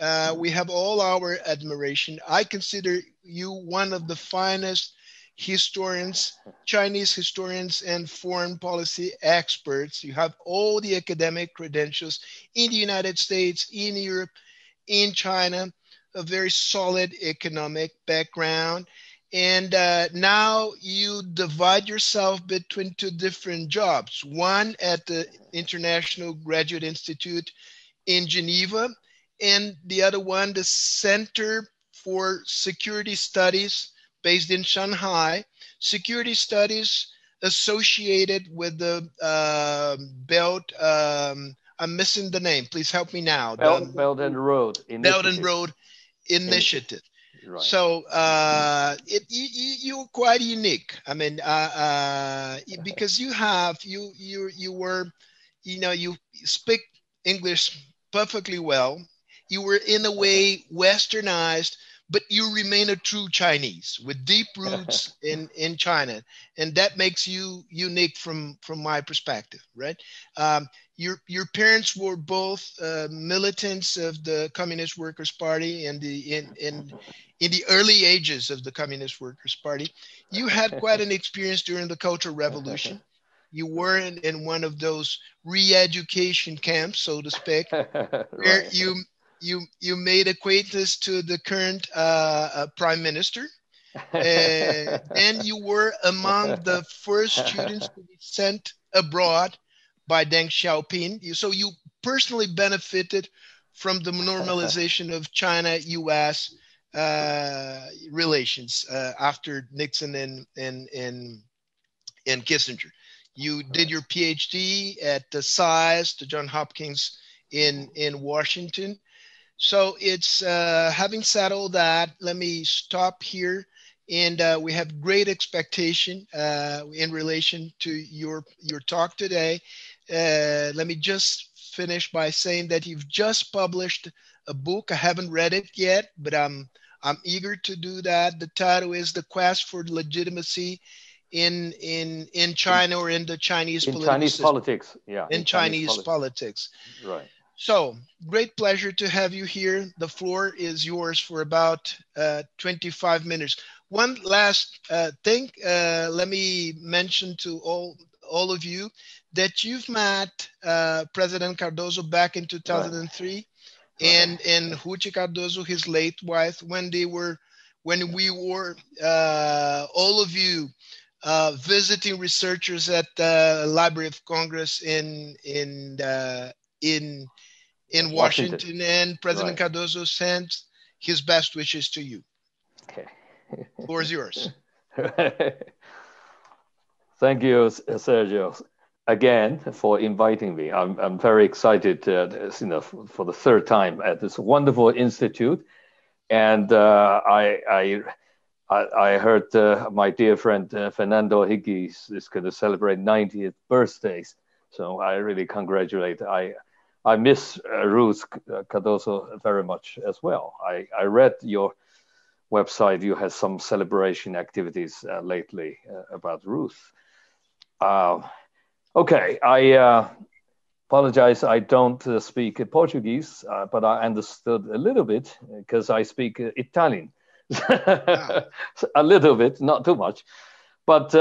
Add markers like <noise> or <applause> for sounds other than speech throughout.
Uh, we have all our admiration. I consider you one of the finest historians, Chinese historians, and foreign policy experts. You have all the academic credentials in the United States, in Europe, in China, a very solid economic background. And uh, now you divide yourself between two different jobs one at the International Graduate Institute in Geneva, and the other one, the Center for Security Studies based in Shanghai, security studies associated with the uh, Belt. Um, I'm missing the name. Please help me now. Belt, Belt and Road Initiative. Belt and Road Initiative. Right. So uh, it, you, you're quite unique. I mean, uh, uh, because you have you you you were, you know, you speak English perfectly well. You were in a way westernized but you remain a true Chinese with deep <laughs> roots in, in China. And that makes you unique from, from my perspective, right? Um, your, your parents were both uh, militants of the Communist Workers' Party and the, in, in, in the early ages of the Communist Workers' Party. You had quite an <laughs> experience during the Cultural Revolution. You were in, in one of those re-education camps, so to speak, <laughs> right. where you you you made acquaintance to the current uh, uh, prime minister, uh, <laughs> and you were among the first students to be sent abroad by Deng Xiaoping. So you personally benefited from the normalization of China-U.S. Uh, relations uh, after Nixon and and and and Kissinger. You did your PhD at the SAIS, the John Hopkins in in Washington, so it's uh, having said all that, let me stop here. And uh, we have great expectation uh, in relation to your your talk today. Uh, let me just finish by saying that you've just published a book. I haven't read it yet, but I'm I'm eager to do that. The title is "The Quest for Legitimacy in in in China or in the Chinese in Chinese system. politics." Yeah, in, in Chinese, Chinese politics. politics. Right. So, great pleasure to have you here. The floor is yours for about uh, 25 minutes. One last uh, thing, uh, let me mention to all all of you that you've met uh, President Cardoso back in 2003, right. and and Ruth Cardoso, his late wife, when they were when we were uh, all of you uh, visiting researchers at the Library of Congress in in in in Washington, Washington. and President right. Cardoso sends his best wishes to you. Okay. Floor is yours. <laughs> Thank you, Sergio, again for inviting me. I'm, I'm very excited, uh, you know, for the third time at this wonderful institute, and uh, I, I I, heard uh, my dear friend uh, Fernando Henrique is going to celebrate 90th birthdays. So I really congratulate. I I miss uh, Ruth Cardoso very much as well. I, I read your website. You had some celebration activities uh, lately uh, about Ruth. Uh, okay, I uh, apologize. I don't uh, speak Portuguese, but I understood a little bit because I speak Italian. <laughs> a little bit, not too much. But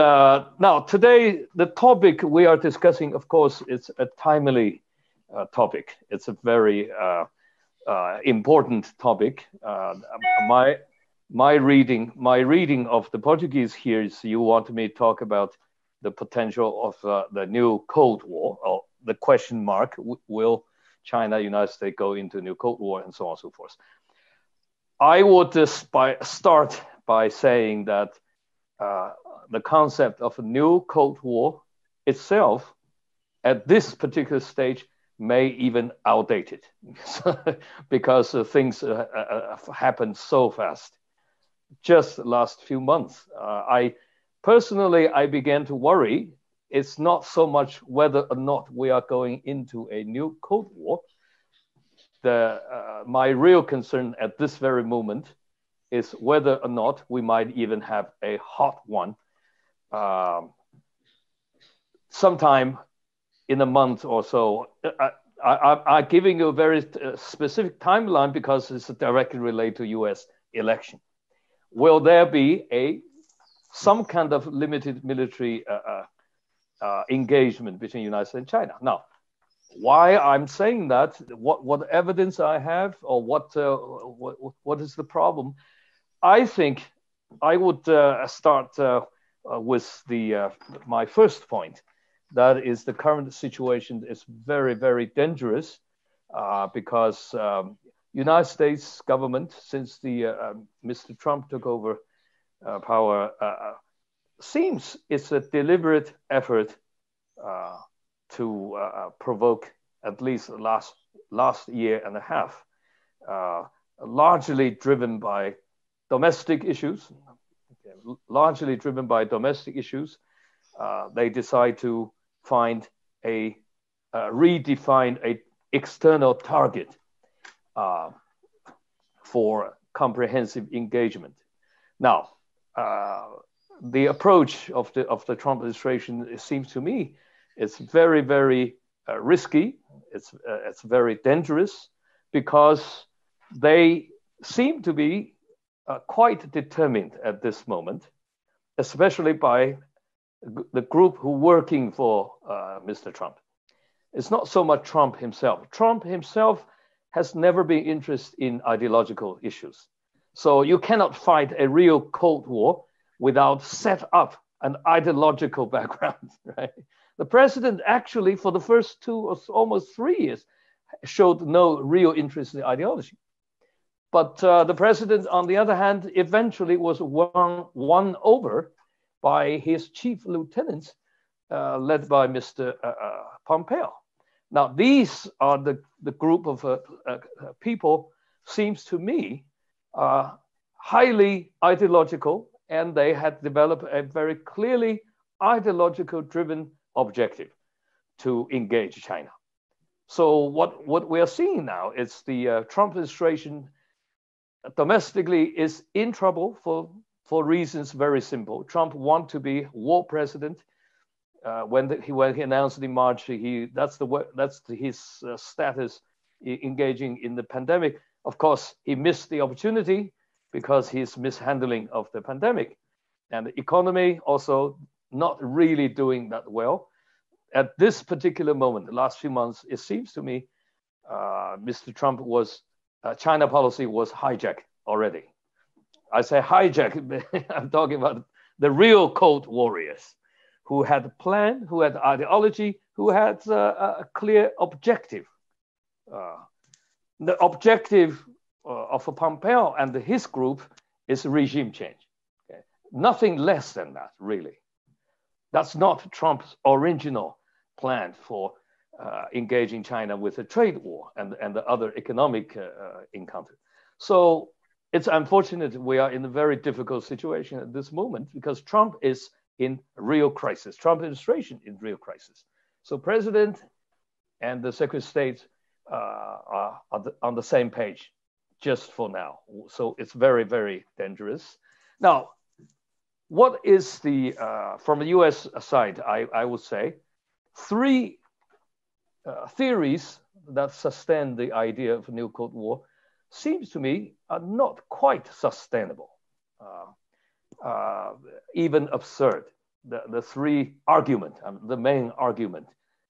now, today, the topic we are discussing, of course, is a timely uh, topic. It's a very uh, uh, important topic. my my reading my reading of the Portuguese here is you want me to talk about the potential of the new Cold War or the question mark will China United States go into a new Cold War and so on and so forth. I would just by start by saying that uh, the concept of a new Cold War itself, at this particular stage, may even outdated <laughs> because uh, things uh, uh, uh, happen so fast. Just last few months, uh, I personally I began to worry. It's not so much whether or not we are going into a new Cold War. The, uh, my real concern at this very moment is whether or not we might even have a hot one um, sometime in a month or so. I, I, am giving you a very uh, specific timeline because it's directly related to U.S. election. Will there be a some kind of limited military uh, uh, uh, engagement between United States and China? Now, why I'm saying that, what what evidence I have, or what uh, what what is the problem? I think I would uh, start with the my first point that is the current situation is very, very dangerous uh, because um, United States government, since the uh, um, Mr. Trump took over uh, power, uh, uh, seems it's a deliberate effort uh, to provoke at least last last year and a half, largely driven by domestic issues, largely driven by domestic issues. they decide to find a uh, redefine a external target uh, for comprehensive engagement. Now, uh, the approach of the of the Trump administration it seems to me it's very very uh, risky. It's uh, it's very dangerous because they seem to be uh, quite determined at this moment, especially by the group who working for uh, Mr. Trump. It's not so much Trump himself. Trump himself has never been interested in ideological issues. So you cannot fight a real Cold War without set up an ideological <laughs> background, right? The president actually, for the first two or almost three years, showed no real interest in ideology. But uh, the president, on the other hand, eventually was won, won over by his chief lieutenants, uh, led by Mr. Uh, uh, Pompeo. Now, these are the, the group of uh, people, seems to me, highly ideological, and they had developed a very clearly ideological driven objective to engage China. So what, what we are seeing now is the uh, Trump administration domestically is in trouble for for reasons very simple. Trump want to be war president. Uh, when, the, he, when he announced in March, he that's the that's his uh, status engaging in the pandemic. Of course, he missed the opportunity because his mishandling of the pandemic, and the economy also not really doing that well. At this particular moment, the last few months, it seems to me, uh, Mr. Trump was uh, China policy was hijacked already I say hijack, <laughs> I'm talking about the real Cold Warriors who had a plan, who had ideology, who had uh, a clear objective. Uh, the objective uh, of Pompeo and his group is regime change. Okay? Nothing less than that, really. That's not Trump's original plan for uh, engaging China with a trade war and, and the other economic uh, uh, encounter. So it's unfortunate we are in a very difficult situation at this moment because Trump is in real crisis. Trump administration in real crisis. So president and the Secretary of State uh, are, the, on the same page just for now. So it's very, very dangerous. Now, what is the, uh, from the US side, I, I would say, three uh, theories that sustain the idea of a new Cold War seems to me are not quite sustainable, uh, uh, even absurd. The, the three argument, um, the main argument,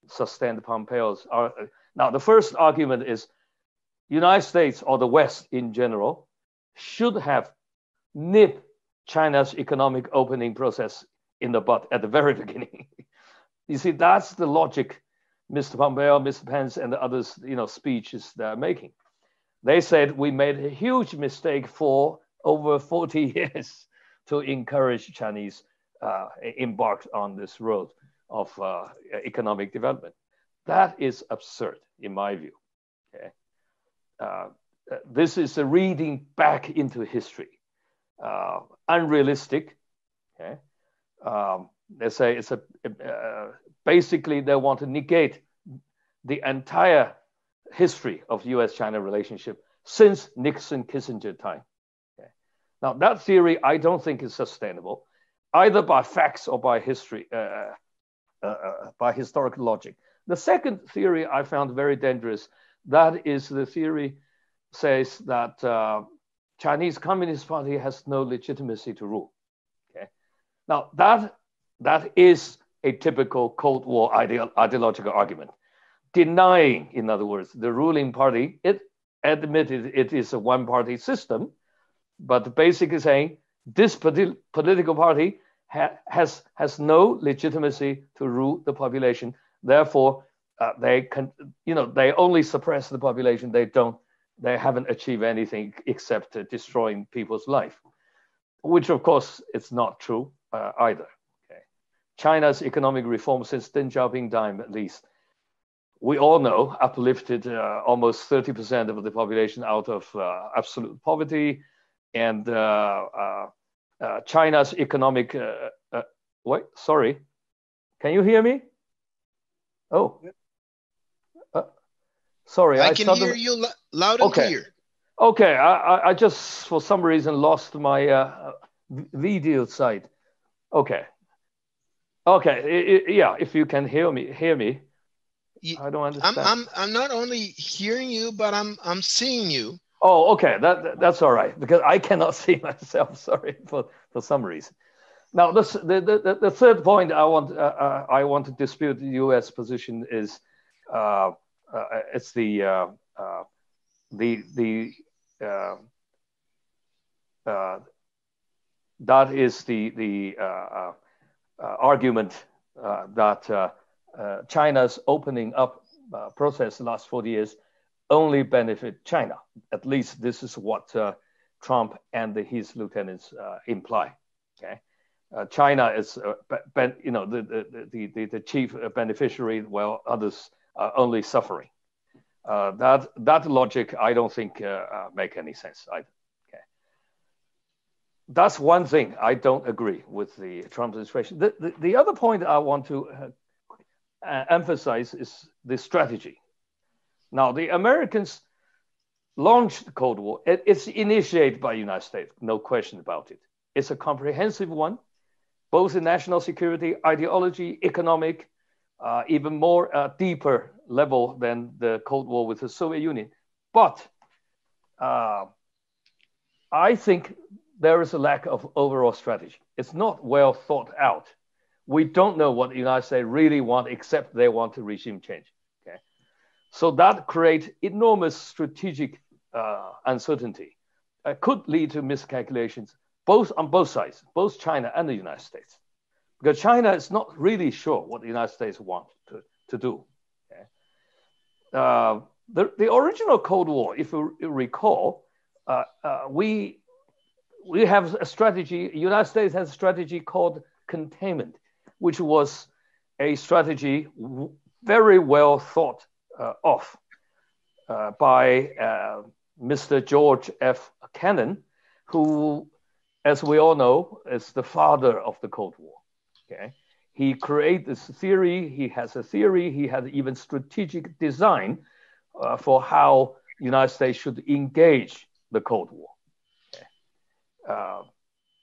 sustained Pompeo's. Uh, now, the first argument is United States or the West in general should have nipped China's economic opening process in the butt at the very <laughs> beginning. you see, that's the logic Mr. Pompeo, Mr. Pence, and the others, you know, speeches they're making. They said we made a huge mistake for over 40 <laughs> years to encourage Chinese uh, embarked on this road of uh, economic development. That is absurd, in my view. Okay? Uh, this is a reading back into history, uh, unrealistic. Okay? Um, they say it's a uh, basically they want to negate the entire history of U.S.-China relationship since Nixon Kissinger time. Okay. Now that theory I don't think is sustainable, either by facts or by history, uh, uh, uh, by historical logic. The second theory I found very dangerous. That is the theory says that uh, Chinese Communist Party has no legitimacy to rule. Okay, now that that is a typical Cold War ide- ideological argument, denying, in other words, the ruling party. It admitted it is a one-party system, but basically saying this politi- political party ha- has has no legitimacy to rule the population. Therefore, uh, they can, you know, they only suppress the population. They don't they haven't achieved anything except uh, destroying people's life, which of course it's not true uh, either. China's economic reform since Deng Xiaoping time, at least, we all know, uplifted uh, almost 30% of the population out of uh, absolute poverty, and uh, uh, China's economic. wait, sorry, can you hear me? Oh. Sorry, I, I can hear you loud and okay. clear. Okay, I, I just for some reason lost my uh, video site. Okay, okay, it, it, yeah. If you can hear me, hear me. I don't understand. I'm, I'm I'm not only hearing you, but I'm I'm seeing you. Oh, okay, that that's all right because I cannot <laughs> see myself. Sorry for for some reason. Now, this, the, the the third point I want uh, uh, I want to dispute the U.S. position is. Uh, uh, it's the uh, uh, the the that is the the argument that China's opening up process the last 40 years only benefit China. At least this is what Trump and his lieutenants imply. Okay. Uh, China is, uh, ben, you know, the, the, the, the, chief beneficiary, while others are only suffering. Uh, that that logic, I don't think uh, make any sense either. Okay. That's one thing I don't agree with the Trump administration. The, the, the other point I want to emphasize is the strategy. Now, the Americans launched the Cold War. It, it's initiated by the United States, no question about it. It's a comprehensive one, both in national security, ideology, economic, uh, even more uh, deeper level than the Cold War with the Soviet Union. But uh, I think there is a lack of overall strategy. It's not well thought out. We don't know what the United States really want, except they want a regime change. Okay, so that creates enormous strategic uh, uncertainty. It could lead to miscalculations, both on both sides, both China and the United States because China is not really sure what the United States want to, to do. Okay? Uh, the, the original Cold War, if you recall, uh, uh, we, we have a strategy, United States has a strategy called containment, which was a strategy very well thought uh, of uh, by uh, Mr. George F. Kennan, who, as we all know, is the father of the Cold War. Okay, he created this theory. He has a theory. He has even strategic design uh, for how the United States should engage the Cold War. Okay.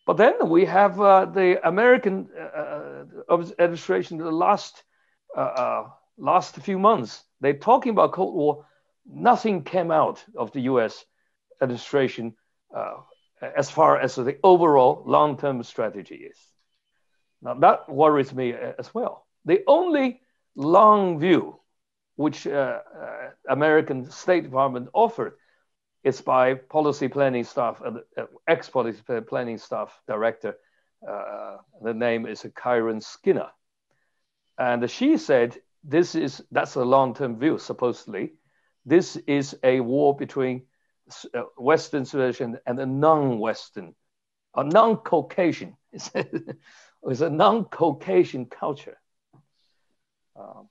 Uh, but then we have uh, the American uh, uh, administration. The last uh, last few months, they're talking about Cold War. Nothing came out of the U.S. administration as far as the overall long-term strategy is. Now that worries me uh, as well. The only long view which uh, uh, American State Department offered is by policy planning staff, uh, ex-policy planning staff director. Uh, the name is Kiron Skinner, and she said this is that's a long-term view. Supposedly, this is a war between uh, Western civilization and a non-Western, a non-Caucasian. <laughs> It's a non-Caucasian culture. Um,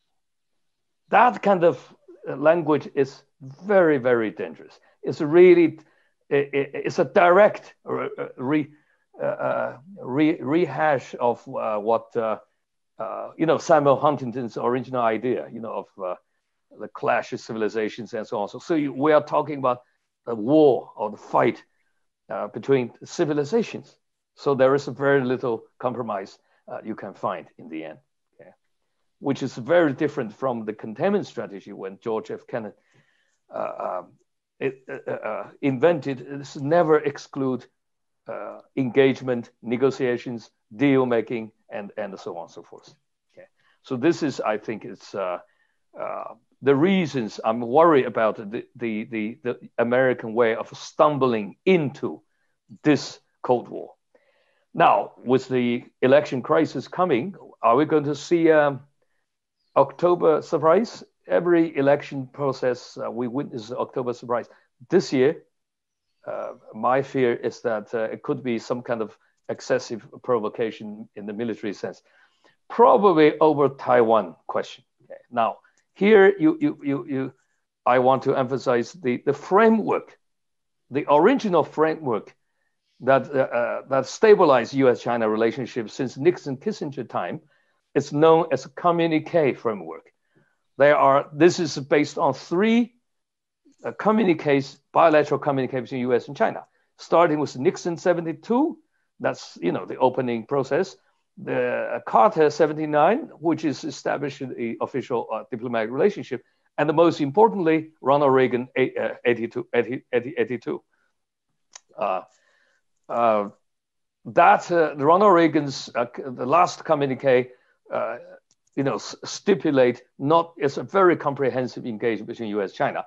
that kind of language is very, very dangerous. It's really, it, it, it's a direct re, uh, uh, re, rehash of uh, what, uh, uh, you know, Samuel Huntington's original idea, you know, of uh, the clash of civilizations and so on. So, so you, we are talking about the war or the fight between civilizations. So there is very little compromise you can find in the end. Okay? which is very different from the containment strategy when George F. Kennan um, it, uh, uh, invented. This never exclude uh, engagement, negotiations, deal making, and and so on and so forth. Okay, so this is, I think, it's uh, uh, the reasons I'm worried about the, the the the American way of stumbling into this Cold War. Now, with the election crisis coming, are we going to see um, October surprise? Every election process uh, we witness October surprise. This year, uh, my fear is that uh, it could be some kind of excessive provocation in the military sense, probably over Taiwan question. Okay. Now, here you, you, you, you, I want to emphasize the, the framework, the original framework that, uh, uh, that stabilized US-China relationship since Nixon-Kissinger time is known as a communique framework. There are, this is based on three uh, communiques, bilateral communiques between US and China, starting with Nixon 72, that's, you know, the opening process, the uh, Carter 79, which is establishing the official uh, diplomatic relationship, and the most importantly, Ronald Reagan 82. 80, 80, 82. Uh, uh, that uh, Ronald Reagan's uh, the last communique, uh, you know, stipulate not it's a very comprehensive engagement between U.S. China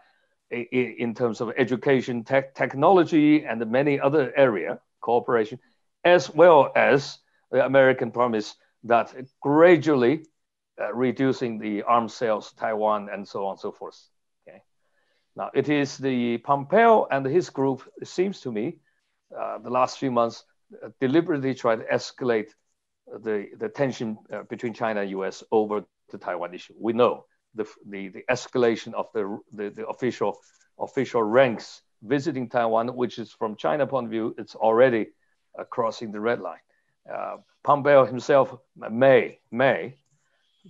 in, terms of education, tech, technology, and many other area cooperation, as well as the American promise that gradually uh, reducing the arms sales Taiwan and so on and so forth. Okay. Now it is the Pompeo and his group. It seems to me uh, the last few months uh, deliberately tried to escalate the, the tension uh, between China and US over the Taiwan issue. We know the, the, the escalation of the, the, the, official, official ranks visiting Taiwan, which is from China point of view, it's already uh, crossing the red line. Uh, Pompeo himself may, may,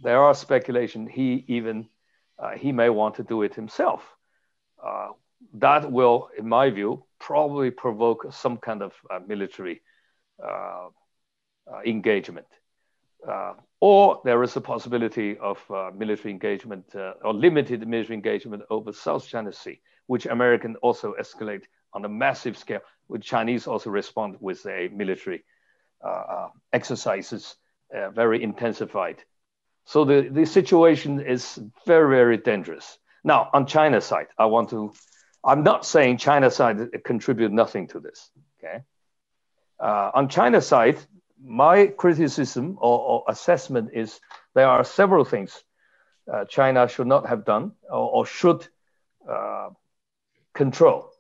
there are speculation he even, he may want to do it himself. that will, in my view, probably provoke some kind of uh, military uh, uh engagement. Uh, or there is a possibility of uh, military engagement or limited military engagement over South China Sea, which American also escalate on a massive scale, which Chinese also respond with a military exercises very intensified. So the, the situation is very, very dangerous. Now, on China side, I want to I'm not saying China side contribute nothing to this. Okay. Uh, on China side, my criticism or, or, assessment is there are several things uh, China should not have done or, or should uh, control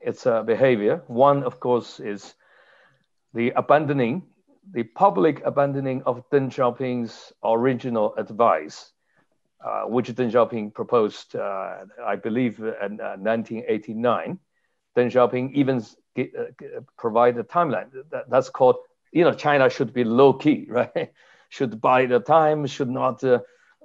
its uh, behavior. One, of course, is the abandoning, the public abandoning of Deng Xiaoping's original advice uh, which Deng Xiaoping proposed, uh, I believe, in 1989. Uh, Deng Xiaoping even get, provide a timeline. That, that's called, you know, China should be low key, <laughs> right? should buy the time, should not uh,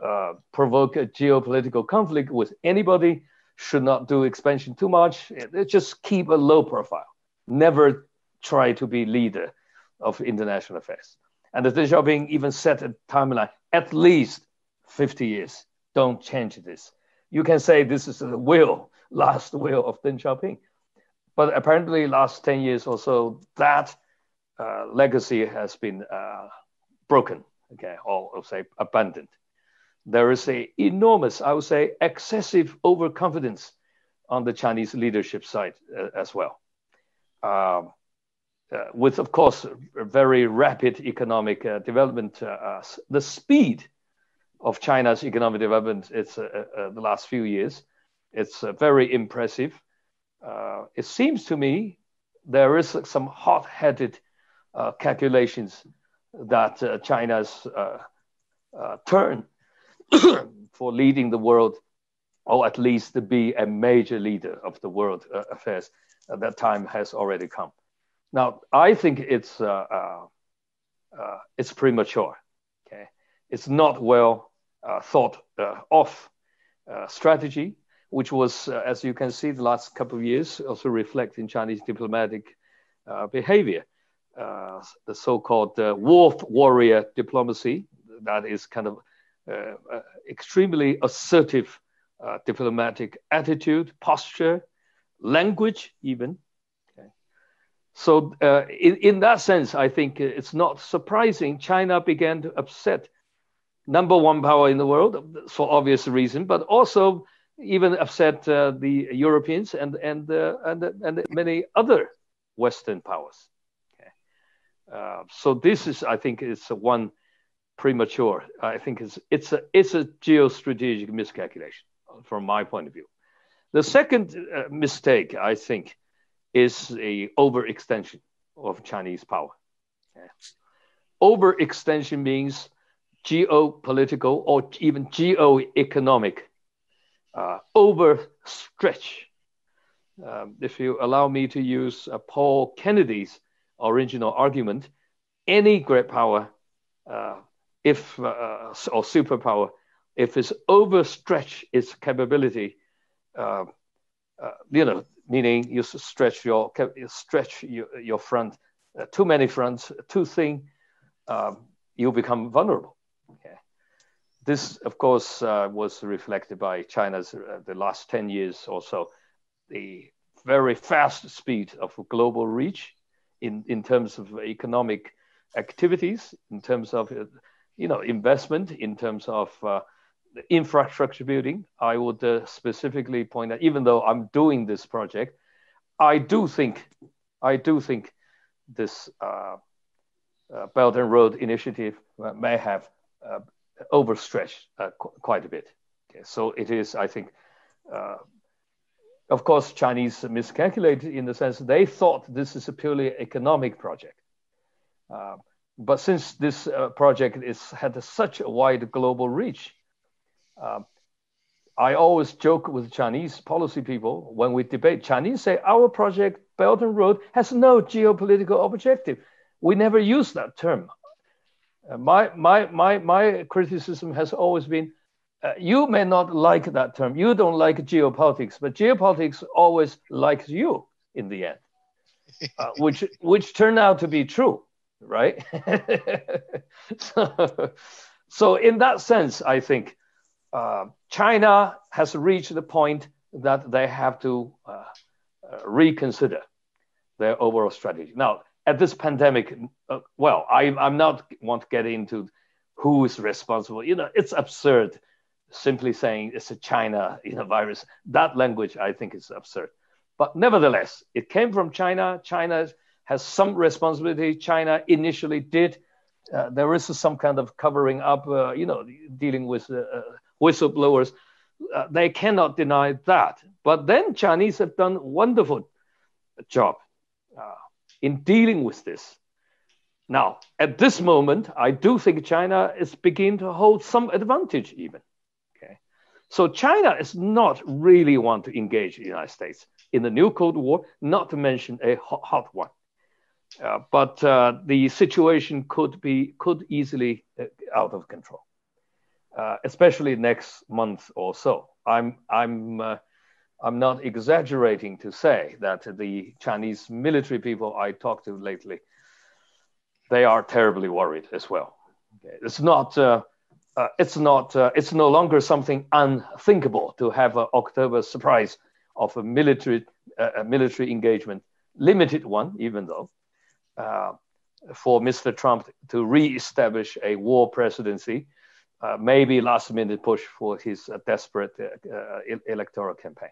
uh, provoke a geopolitical conflict with anybody, should not do expansion too much. It, just keep a low profile. Never try to be leader of international affairs. And the Deng Xiaoping even set a timeline at least 50 years don't change this. You can say this is the will, last will of Deng Xiaoping. But apparently, last 10 years or so, that uh, legacy has been uh, broken, okay, or I'll say abandoned. There is a enormous, I would say, excessive overconfidence on the Chinese leadership side uh, as well. Um, uh, with, of course, very rapid economic uh, development, uh, the speed of China's economic development it's the last few years. It's very impressive. it seems to me there is some hot-headed calculations that China's turn <coughs> for leading the world, or at least to be a major leader of the world affairs, at that time has already come. Now, I think it's uh, uh, uh, it's premature. Okay, it's not well uh, thought uh, of uh, strategy, which was, as you can see, the last couple of years also reflect in Chinese diplomatic behavior. The so-called wolf warrior diplomacy that is kind of uh, uh, extremely assertive uh, diplomatic attitude, posture, language, even. Okay. So, uh, in, in that sense, I think it's not surprising China began to upset number one power in the world for obvious reason, but also even upset uh, the Europeans and and uh, and and many other Western powers. Uh, so this is, I think, is one premature. I think it's it's a it's a geostrategic miscalculation from my point of view. The second uh, mistake, I think, is a overextension of Chinese power. Okay. Overextension means geopolitical or even geoeconomic uh, overstretch. Um, if you allow me to use uh, Paul Kennedy's original argument, any great power, uh, if uh, or superpower, if it's overstretch its capability, uh, uh, you know, meaning you stretch your you stretch your, your front too many fronts, too thin, um, you become vulnerable. This, of course, uh, was reflected by China's uh, the last 10 years or so, the very fast speed of global reach in, in terms of economic activities, in terms of uh, you know investment, in terms of uh, infrastructure building. I would uh, specifically point out, even though I'm doing this project, I do think I do think this uh, Belt and Road Initiative may have overstretched uh, qu- quite a bit. Okay, so it is, I think, uh, of course, Chinese miscalculated in the sense they thought this is a purely economic project. Uh, but since this uh, project is had such a wide global reach, uh, I always joke with Chinese policy people when we debate. Chinese say our project Belt and Road has no geopolitical objective. We never use that term. Uh, my, my, my, my criticism has always been uh, you may not like that term. You don't like geopolitics, but geopolitics always likes you in the end, uh, <laughs> which, which turned out to be true, right? <laughs> so, so, in that sense, I think uh, China has reached the point that they have to uh, uh, reconsider their overall strategy. Now, at this pandemic, uh, well, I, I'm not want to get into who is responsible. You know, it's absurd simply saying it's a China you know, virus. That language, I think, is absurd. But nevertheless, it came from China. China has some responsibility. China initially did. Uh, there is some kind of covering up, uh, you know, dealing with uh, uh whistleblowers. Uh, they cannot deny that. But then Chinese have done a wonderful job. Uh, in dealing with this. Now, at this moment, I do think China is beginning to hold some advantage even. So China is not really want to engage the United States in the new Cold War, not to mention a hot, hot one. Uh, but uh, the situation could be could easily uh, out of control, uh, especially next month or so. I'm I'm uh, I'm not exaggerating to say that the Chinese military people I talked to lately, they are terribly worried as well. Okay. It's not. Uh, it's not. Uh, it's no longer something unthinkable to have an October surprise of a military uh, a military engagement, limited one, even though, uh, for Mr. Trump to re-establish a war presidency, uh, maybe last minute push for his desperate electoral campaign.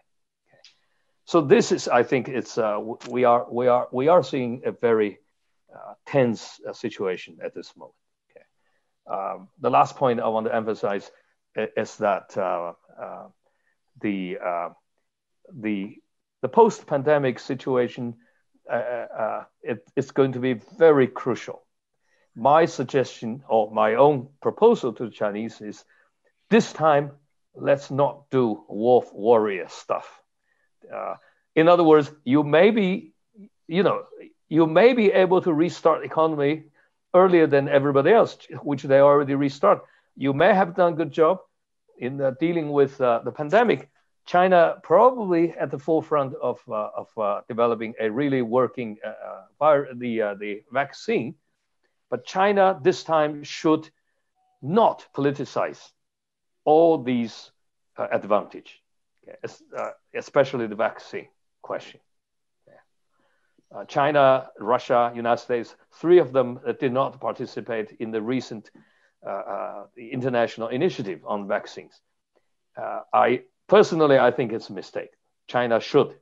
So this is, I think, it's we are we are we are seeing a very tense situation at this moment. Um, the last point I want to emphasize is that uh, uh, the uh, the the post-pandemic situation it, it's going to be very crucial. My suggestion or my own proposal to the Chinese is this time let's not do wolf warrior stuff uh, in other words, you may be, you know, you may be able to restart the economy earlier than everybody else, which they already restart. You may have done a good job in uh, dealing with uh, the pandemic. China probably at the forefront of, uh, of uh, developing a really working uh, the, the vaccine. But China this time should not politicize all these advantage, okay? especially the vaccine question. Uh, China, Russia, United States, three of them did not participate in the recent uh, uh, international initiative on vaccines. I personally, I think it's a mistake. China should.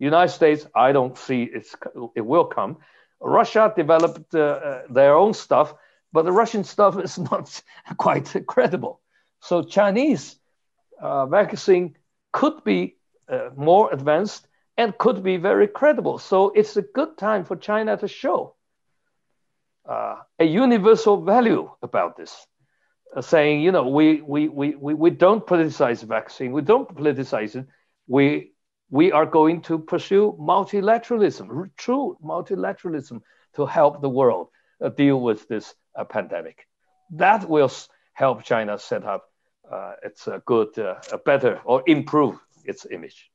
United States, I don't see it's, it will come. Russia developed their own stuff, but the Russian stuff is <laughs> not quite credible. So Chinese uh, vaccine could be uh, more advanced and could be very credible. So it's a good time for China to show uh, a universal value about this, uh, saying, you know, we, we, we, we, we don't politicize vaccine, we don't politicize it. We, we are going to pursue multilateralism, true multilateralism to help the world uh, deal with this uh, pandemic. That will help China set up uh, its good, uh, a better, or improve its image.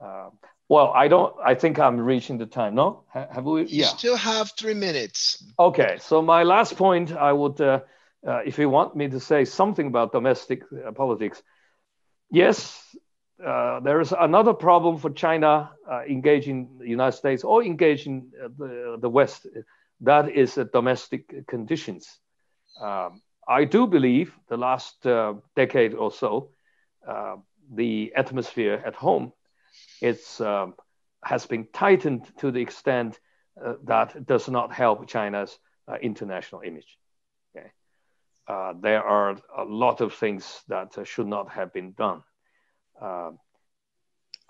Uh, well, I don't. I think I'm reaching the time. No, have we? You yeah. still have three minutes. Okay. So my last point, I would, uh, uh, if you want me to say something about domestic uh, politics, yes, uh, there is another problem for China uh, engaging the United States or engaging the the West. That is domestic conditions. Um, I do believe the last decade or so, the atmosphere at home it's um, has been tightened to the extent uh, that does not help China's uh, international image. Okay? Uh, there are a lot of things that uh, should not have been done. Um,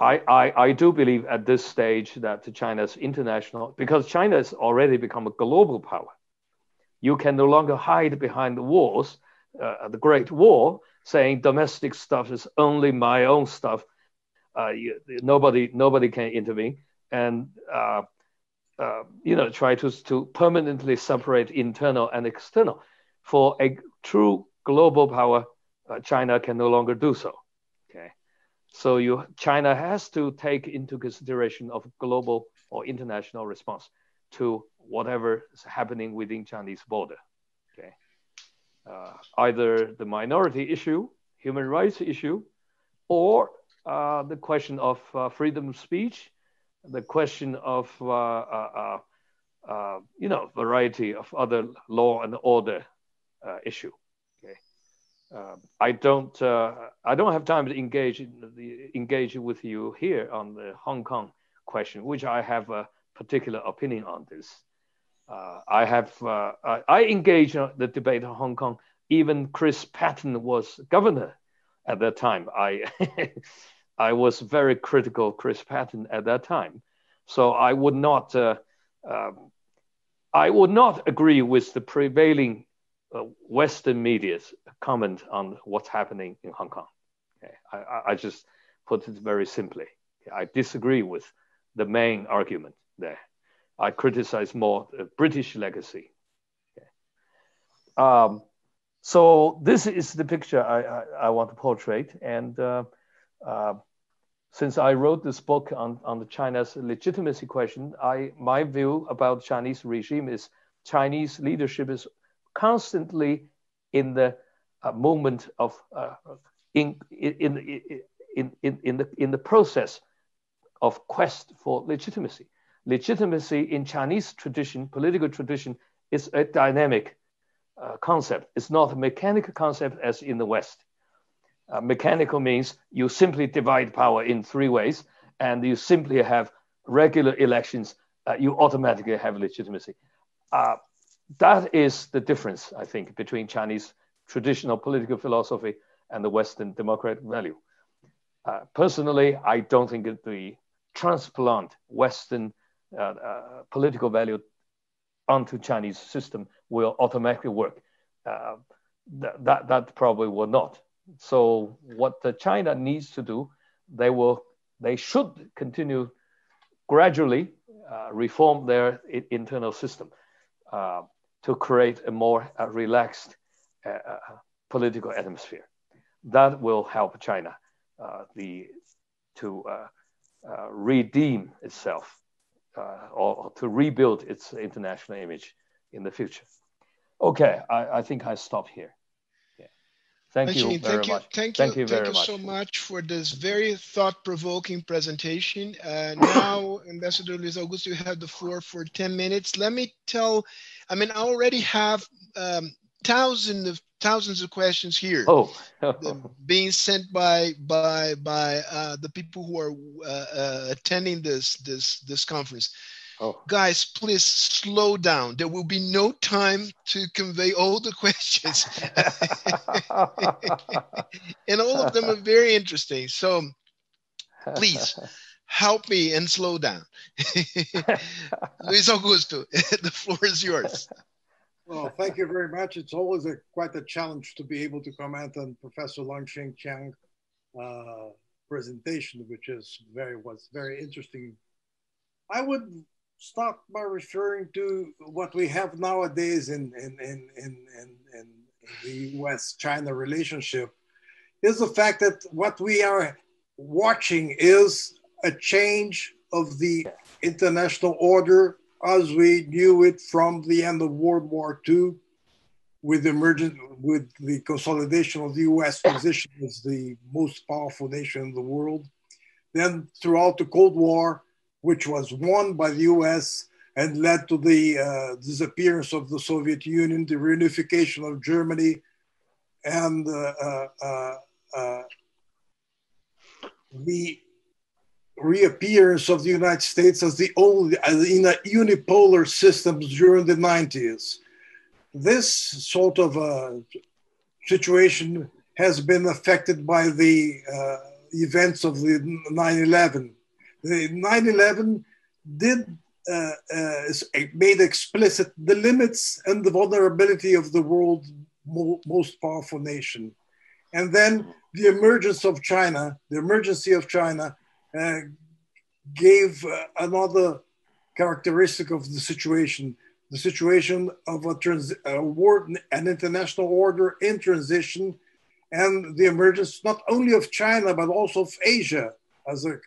I, I, I, do believe at this stage that China's international, because China has already become a global power, you can no longer hide behind the walls, uh, the Great Wall, saying domestic stuff is only my own stuff uh, you, nobody nobody can intervene and uh, uh, you know try to to permanently separate internal and external. For a true global power, uh, China can no longer do so. Okay, so you China has to take into consideration of global or international response to whatever is happening within Chinese border. Okay, uh, either the minority issue, human rights issue, or uh, the question of uh, freedom of speech, the question of uh, uh, uh, you know variety of other law and order issue. Okay, I don't I don't have time to engage in the, engage with you here on the Hong Kong question, which I have a particular opinion on this. I have I, I engage in the debate on Hong Kong. Even Chris Patten was governor at that time. I <laughs> I was very critical of Chris Patten at that time. So I would not, uh, uh, I would not agree with the prevailing uh, Western media's comment on what's happening in Hong Kong. Okay? I, I, just put it very simply. I disagree with the main argument there. I criticize more the British legacy. Okay? Um, so this is the picture I, I, I want to portray, and uh, since I wrote this book on, on the China's legitimacy question, I, my view about Chinese regime is Chinese leadership is constantly in the uh, moment of uh, in, in, in, in, in, the, in the process of quest for legitimacy. Legitimacy in Chinese tradition, political tradition, is a dynamic uh, concept. It's not a mechanical concept as in the West. Uh, mechanical means you simply divide power in three ways, and you simply have regular elections. Uh, you automatically have legitimacy. Uh, that is the difference, I think, between Chinese traditional political philosophy and the Western democratic value. Uh, personally, I don't think that the transplant Western uh, uh, political value onto Chinese system will automatically work. Th- that, that probably will not. So what the China needs to do, they will, they should continue gradually uh, reform their internal system uh, to create a more uh, relaxed uh, uh, political atmosphere. That will help China uh, the, to redeem itself or to rebuild its international image in the future. Okay, I, I think I stop here. Thank you very thank much. You, thank you, thank you, thank you so much for this very thought-provoking presentation. Uh, <coughs> now, Ambassador Luis Augusto, you have the floor for 10 minutes. Let me tell, I mean, I already have um, thousands of thousands of questions here oh. <laughs> being sent by by by uh, the people who are uh, uh, attending this this this conference. Oh. Guys, please slow down. There will be no time to convey all the questions. <laughs> and all of them are very interesting. So please help me and slow down. <laughs> Luis Augusto, the floor is yours. Well, thank you very much. It's always a, quite a challenge to be able to comment on Professor Lanxin Xiang uh, presentation, which is very was very interesting. I would start by referring to what we have nowadays in, in, in, in, in, in the US China relationship is the fact that what we are watching is a change of the international order as we knew it from the end of World War II with the emergence, with the consolidation of the US position as the most powerful nation in the world. Then throughout the Cold War, which was won by the US and led to the uh, disappearance of the Soviet Union, the reunification of Germany, and uh, uh, uh, uh the reappearance of the United States as the only as in a unipolar system during the 90s. This sort of uh, situation has been affected by the uh, events of the 9/11 the 9-11 did uh, uh, made explicit the limits and the vulnerability of the world's mo- most powerful nation. And then the emergence of China, the emergency of China, uh, gave uh, another characteristic of the situation the situation of a, a war, an international order in transition, and the emergence not only of China but also of Asia as a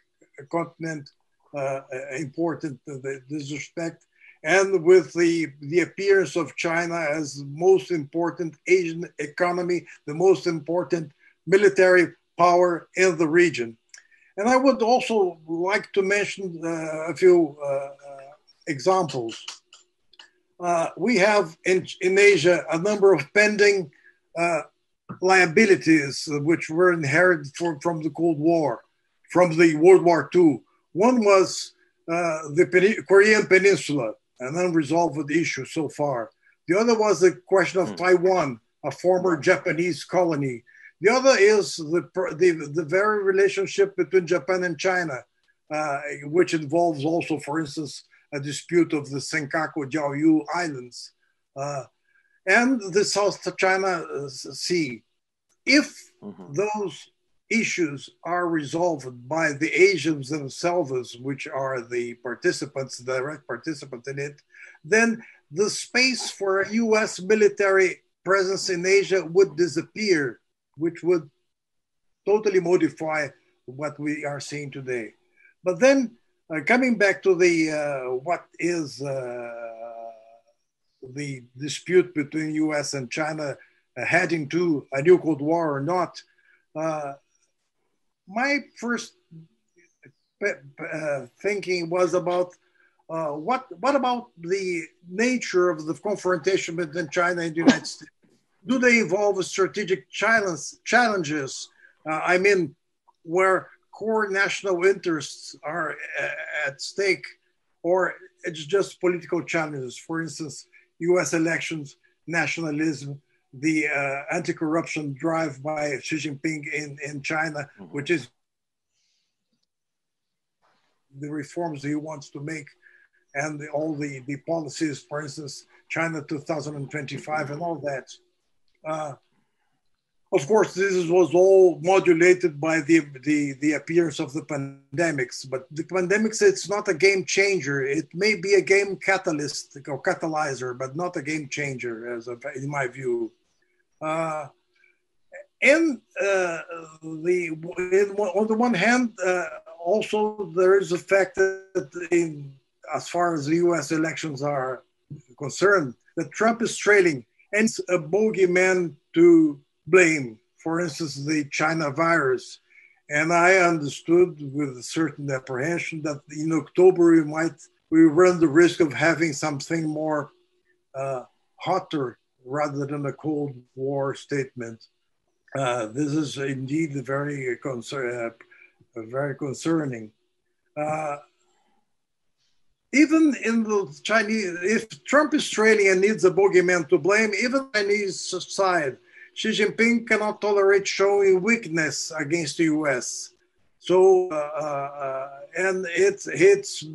continent uh, important in this respect, and with the, the appearance of China as the most important Asian economy, the most important military power in the region. And I would also like to mention uh, a few uh, uh examples. Uh, we have in, in Asia a number of pending uh, liabilities which were inherited for, from the Cold War from the World War II. One was uh, the Korean Peninsula, an unresolved issue so far. The other was the question of mm. Taiwan, a former Japanese colony. The other is the, the, the very relationship between Japan and China, uh, which involves also, for instance, a dispute of the Senkaku Diaoyu Islands uh, and the South China uh, Sea. If mm-hmm. those issues are resolved by the Asians themselves, which are the participants, direct participants in it, then the space for a US military presence in Asia would disappear, which would totally modify what we are seeing today. But then, uh, coming back to the uh, what is uh, the dispute between US and China uh, heading to a new Cold War or not, uh, my first uh, thinking was about uh, what what about the nature of the confrontation between China and the United <laughs> States? Do they involve strategic challenge, challenges? Uh, I mean, where core national interests are uh, at stake, or it's just political challenges. For instance, U.S. elections, nationalism, the uh, anti-corruption drive by Xi Jinping in, in China, mm-hmm. which is the reforms he wants to make and the, all the, the policies, for instance, China 2025 and all that. Uh, of course, this was all modulated by the, the, the appearance of the pandemics, but the pandemics, it's not a game changer. It may be a game catalyst or catalyzer, but not a game changer, as of, in my view. Uh, and uh, the on the one hand, uh, also there is the fact that in, as far as the U.S. elections are concerned, that Trump is trailing and a bogeyman to blame for instance, the China virus. And I understood with a certain apprehension that in October we might we run the risk of having something more uh, hotter rather than a Cold War statement. Uh, this is indeed very uh, very concerning. Uh, even in the Chinese, if Trump is and needs a bogeyman to blame, even Chinese side, Xi Jinping cannot tolerate showing weakness against the U.S. So, uh, uh, and its its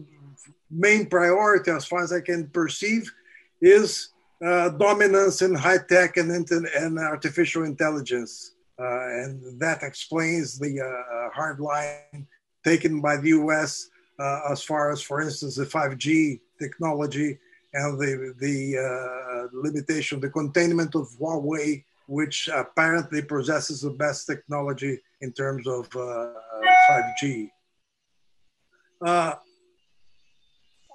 main priority, as far as I can perceive, is uh, dominance in high tech and, and artificial intelligence. Uh, and that explains the uh, hard line taken by the US uh, as far as, for instance, the 5G technology and the, the uh, limitation, the containment of Huawei, which apparently possesses the best technology in terms of 5G.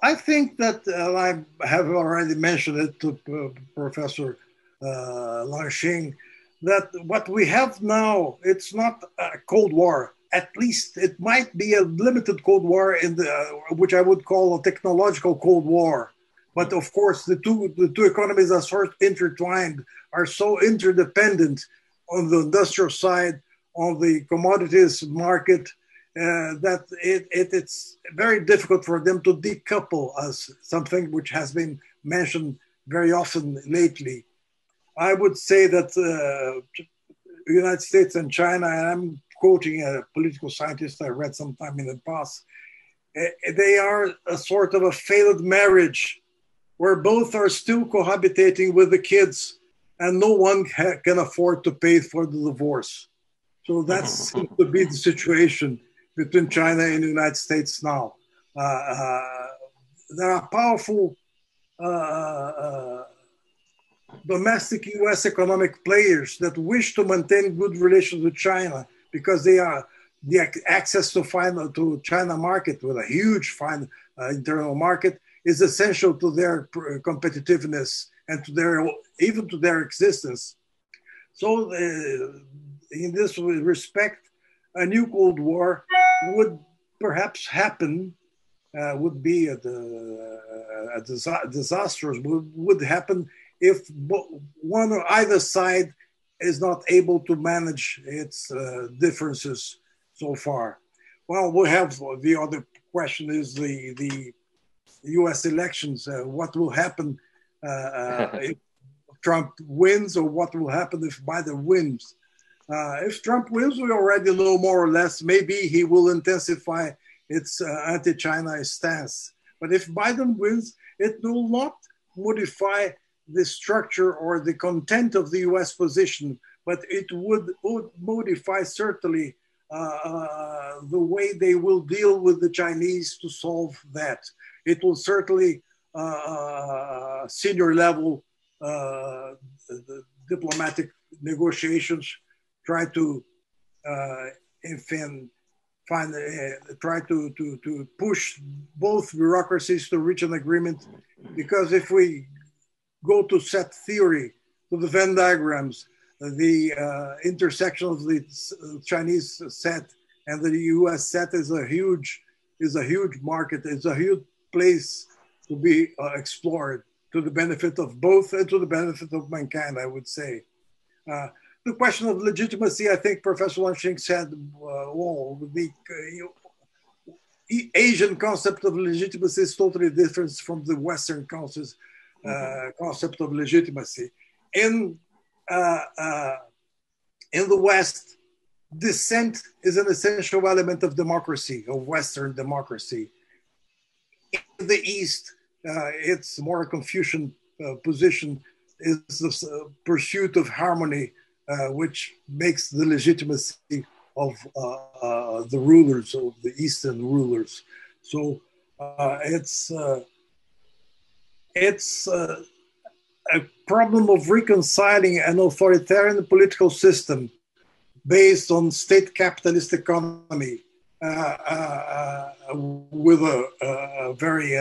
I think that uh, I have already mentioned it to uh, Professor uh, Lanxin that what we have now it's not a Cold War. At least it might be a limited Cold War in the uh, which I would call a technological Cold War. But of course, the two the two economies are sort intertwined, are so interdependent on the industrial side, on the commodities market, uh, that it, it, it's very difficult for them to decouple as something which has been mentioned very often lately. I would say that uh, the United States and China, and I'm quoting a political scientist I read sometime in the past, eh, they are a sort of a failed marriage where both are still cohabitating with the kids and no one ha- can afford to pay for the divorce. So that seems to be the situation between China and the United States now. Uh, uh, there are powerful uh, domestic US economic players that wish to maintain good relations with China because they are the access to find to China market with a huge fine uh, internal market is essential to their competitiveness and to their even to their existence. So, uh, in this respect, a new Cold War would perhaps happen, uh, would be a, a, disastrous, would, would happen if one or either side is not able to manage its uh, differences so far. Well, we have the other question is the, the US elections. Uh, what will happen uh, uh <laughs> if Trump wins or what will happen if Biden wins? Uh, if Trump wins, we already know more or less. Maybe he will intensify its uh, anti-China stance. But if Biden wins, it will not modify the structure or the content of the U.S. position, but it would, would modify certainly uh, uh, the way they will deal with the Chinese to solve that. It will certainly uh, uh senior level diplomatic negotiations try to uh, infin, find uh, try to, to to push both bureaucracies to reach an agreement. Because if we go to set theory to the Venn diagrams the uh, intersection of the Chinese set and the US set is a huge is a huge market it's a huge place to be uh, explored to the benefit of both and to the benefit of mankind I would say. Uh, the question of legitimacy, I think Professor Lanxin said, uh, well, the uh, Asian concept of legitimacy is totally different from the Western concept, uh, mm-hmm. concept of legitimacy. In, uh, uh, in the West, dissent is an essential element of democracy, of Western democracy. In the East, uh, it's more a Confucian position, is the pursuit of harmony uh, which makes the legitimacy of uh, uh, the rulers, of the Eastern rulers. So uh, it's uh, it's a problem of reconciling an authoritarian political system based on state capitalist economy with a, a very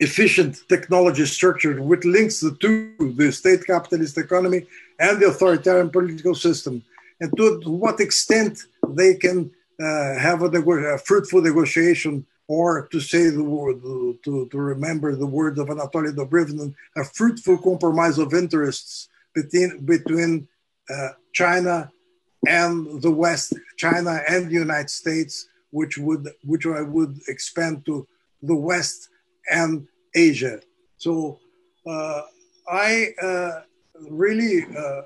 efficient technology structure which links the two, the state capitalist economy and the authoritarian political system, and to what extent they can uh, have a, a, fruitful negotiation, or to say the word, to, to remember the words of Anatoly Dobrynin, a fruitful compromise of interests between, between uh, China and the West, China and the United States, which would which I would expand to the West and Asia. So uh, I uh, really uh,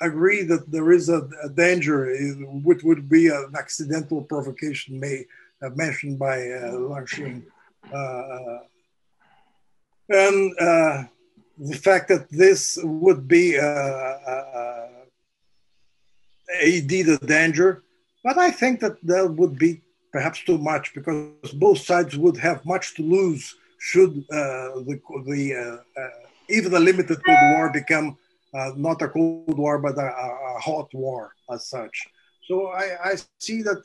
agree that there is a, a, danger, which would be an accidental provocation, may uh, mentioned by uh, Lanxin. Uh, and uh, the fact that this would be indeed a danger, but I think that that would be perhaps too much because both sides would have much to lose should uh, the, the uh, uh, even a limited Cold War become not a Cold War but a, a, hot war as such. So I, I see that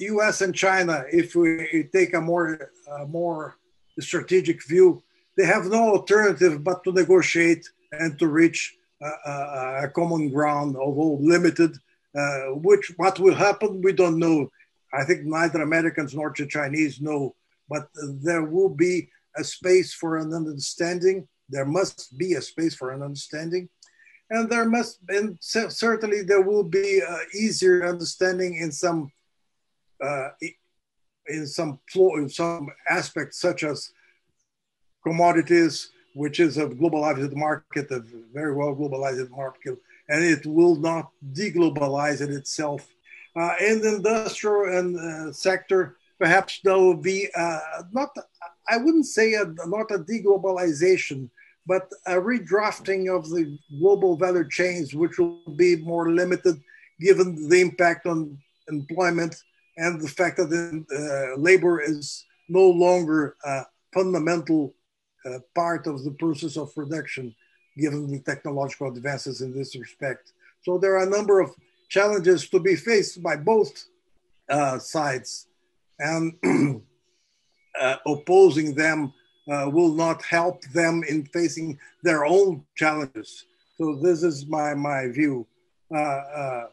U.S. and China, if we take a more more strategic view, they have no alternative but to negotiate and to reach a, a common ground, although limited. Uh, which what will happen, we don't know. I think neither Americans nor the Chinese know but there will be a space for an understanding. There must be a space for an understanding. And there must, and certainly there will be uh, easier understanding in some, uh, in some in some aspects such as commodities, which is a globalized market, a very well globalized market, and it will not deglobalize it itself. Uh, in the industrial and uh, sector, perhaps there will be uh, not, I wouldn't say a, not a deglobalization, but a redrafting of the global value chains, which will be more limited given the impact on employment and the fact that uh, labor is no longer a fundamental uh, part of the process of production, given the technological advances in this respect. So there are a number of challenges to be faced by both uh, sides and <clears throat> uh, opposing them uh, will not help them in facing their own challenges. So this is my, my view. Uh, uh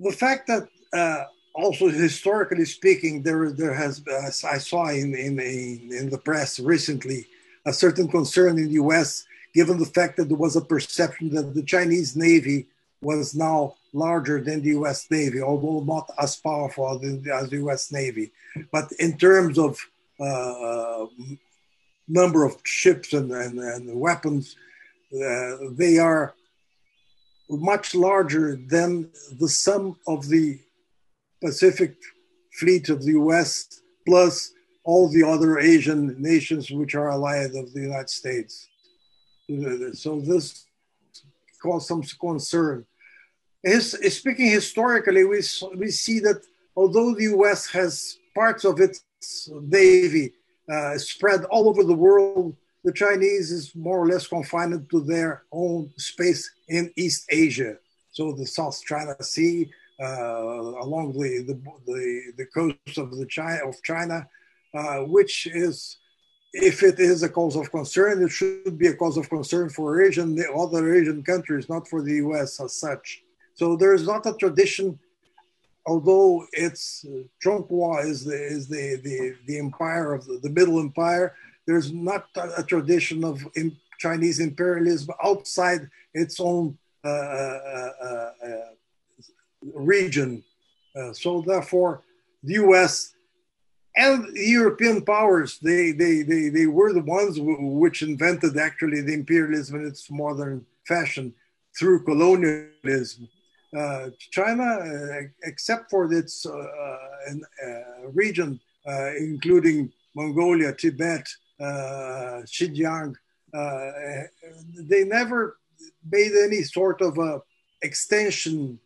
the fact that uh, also historically speaking, there, there has, as I saw in, in, in the press recently, a certain concern in the US, given the fact that there was a perception that the Chinese Navy was now larger than the US Navy, although not as powerful as the US Navy. But in terms of uh, number of ships and, and, and weapons, uh, they are much larger than the sum of the Pacific fleet of the US plus all the other Asian nations which are allied of the United States. So this caused some concern his, speaking historically, we, we see that although the US has parts of its navy uh, spread all over the world, the Chinese is more or less confined to their own space in East Asia. So the South China Sea, uh, along the, the, the, the, coast of, the China, of China, uh, which is, if it is a cause of concern, it should be a cause of concern for Asian, other Asian countries, not for the US as such. So there's not a tradition, although it's uh, Zhonghua is the is the the, the empire of the, the Middle Empire. There's not a, a tradition of in, Chinese imperialism outside its own uh, uh, uh, region. Uh, so therefore, the U.S. and the European powers they, they they they were the ones which invented actually the imperialism in its modern fashion through colonialism China, uh, except for its uh, region, including Mongolia, Tibet, Xinjiang, they never made any sort of a extension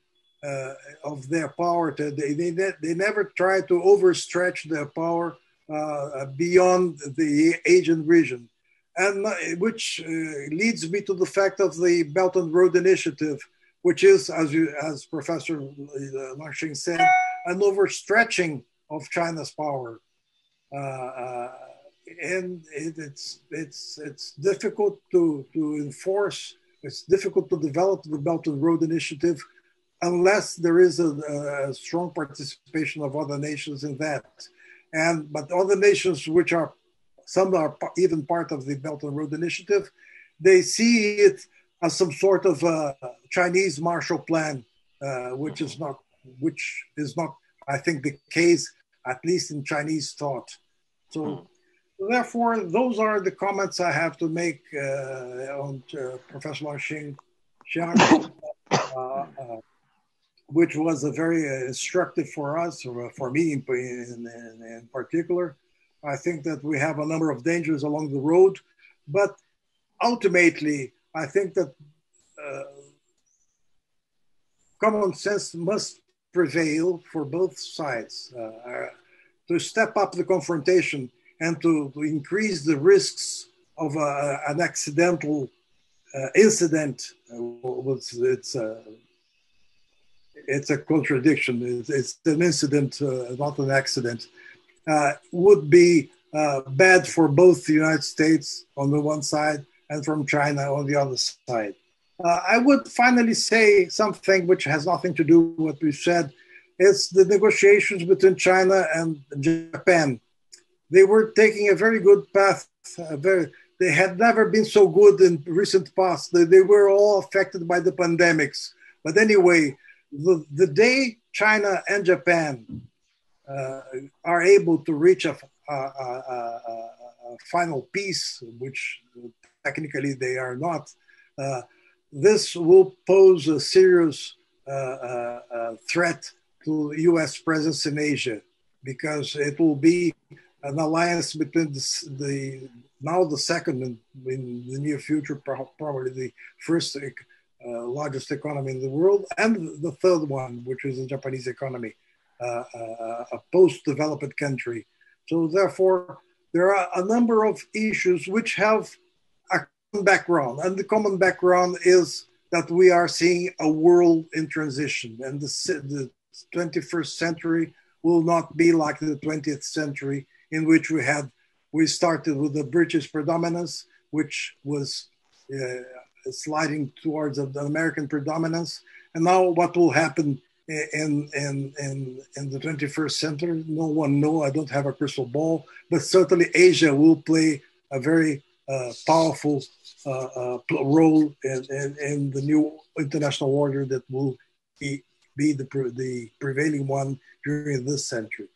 uh, of their power. To, they, they, they never tried to overstretch their power uh, beyond the Asian region. And which uh, leads me to the fact of the Belt and Road Initiative, which is, as, you, as Professor Lanxin said, an overstretching of China's power. Uh, uh, and it, it's it's it's difficult to to enforce. It's difficult to develop the Belt and Road Initiative unless there is a, a, strong participation of other nations in that. And but other nations, which are some are even part of the Belt and Road Initiative, they see it as some sort of a Chinese Marshall Plan, uh, which is not which is not, I think, the case at least in Chinese thought. So. Hmm. Therefore, those are the comments I have to make uh, on uh, Professor Xing Xiang. <coughs> Uh, uh which was a very uh, instructive for us, or for me in, in, in, particular. I think that we have a number of dangers along the road, but ultimately, I think that common sense must prevail for both sides uh, uh to step up the confrontation and to, to increase the risks of uh, an accidental incident. it's, it's it's a contradiction. It's, it's an incident, uh, not an accident. Uh, would be uh, bad for both the United States on the one side and from China on the other side. Uh, I would finally say something which has nothing to do with what we said. It's the negotiations between China and Japan. They were taking a very good path. Very, they had never been so good in recent past. They, they were all affected by the pandemics. But anyway, the, the day China and Japan uh, are able to reach a, a, a, a, final peace, which technically they are not, uh, this will pose a serious uh, uh, uh threat to US presence in Asia because it will be an alliance between the, the now the second in, in, the near future, probably the first uh, largest economy in the world, and the third one, which is the Japanese economy, uh, uh, a post-developed country. So therefore, there are a number of issues which have background, and the common background is that we are seeing a world in transition, and the, the 21st century will not be like the 20th century, in which we had we started with the British predominance, which was uh, sliding towards the American predominance. And now, what will happen in in in in the 21st century? No one knows. I don't have a crystal ball, but certainly Asia will play a very uh, powerful uh, uh, role in, in, in, the new international order that will be, be the, the prevailing one during this century.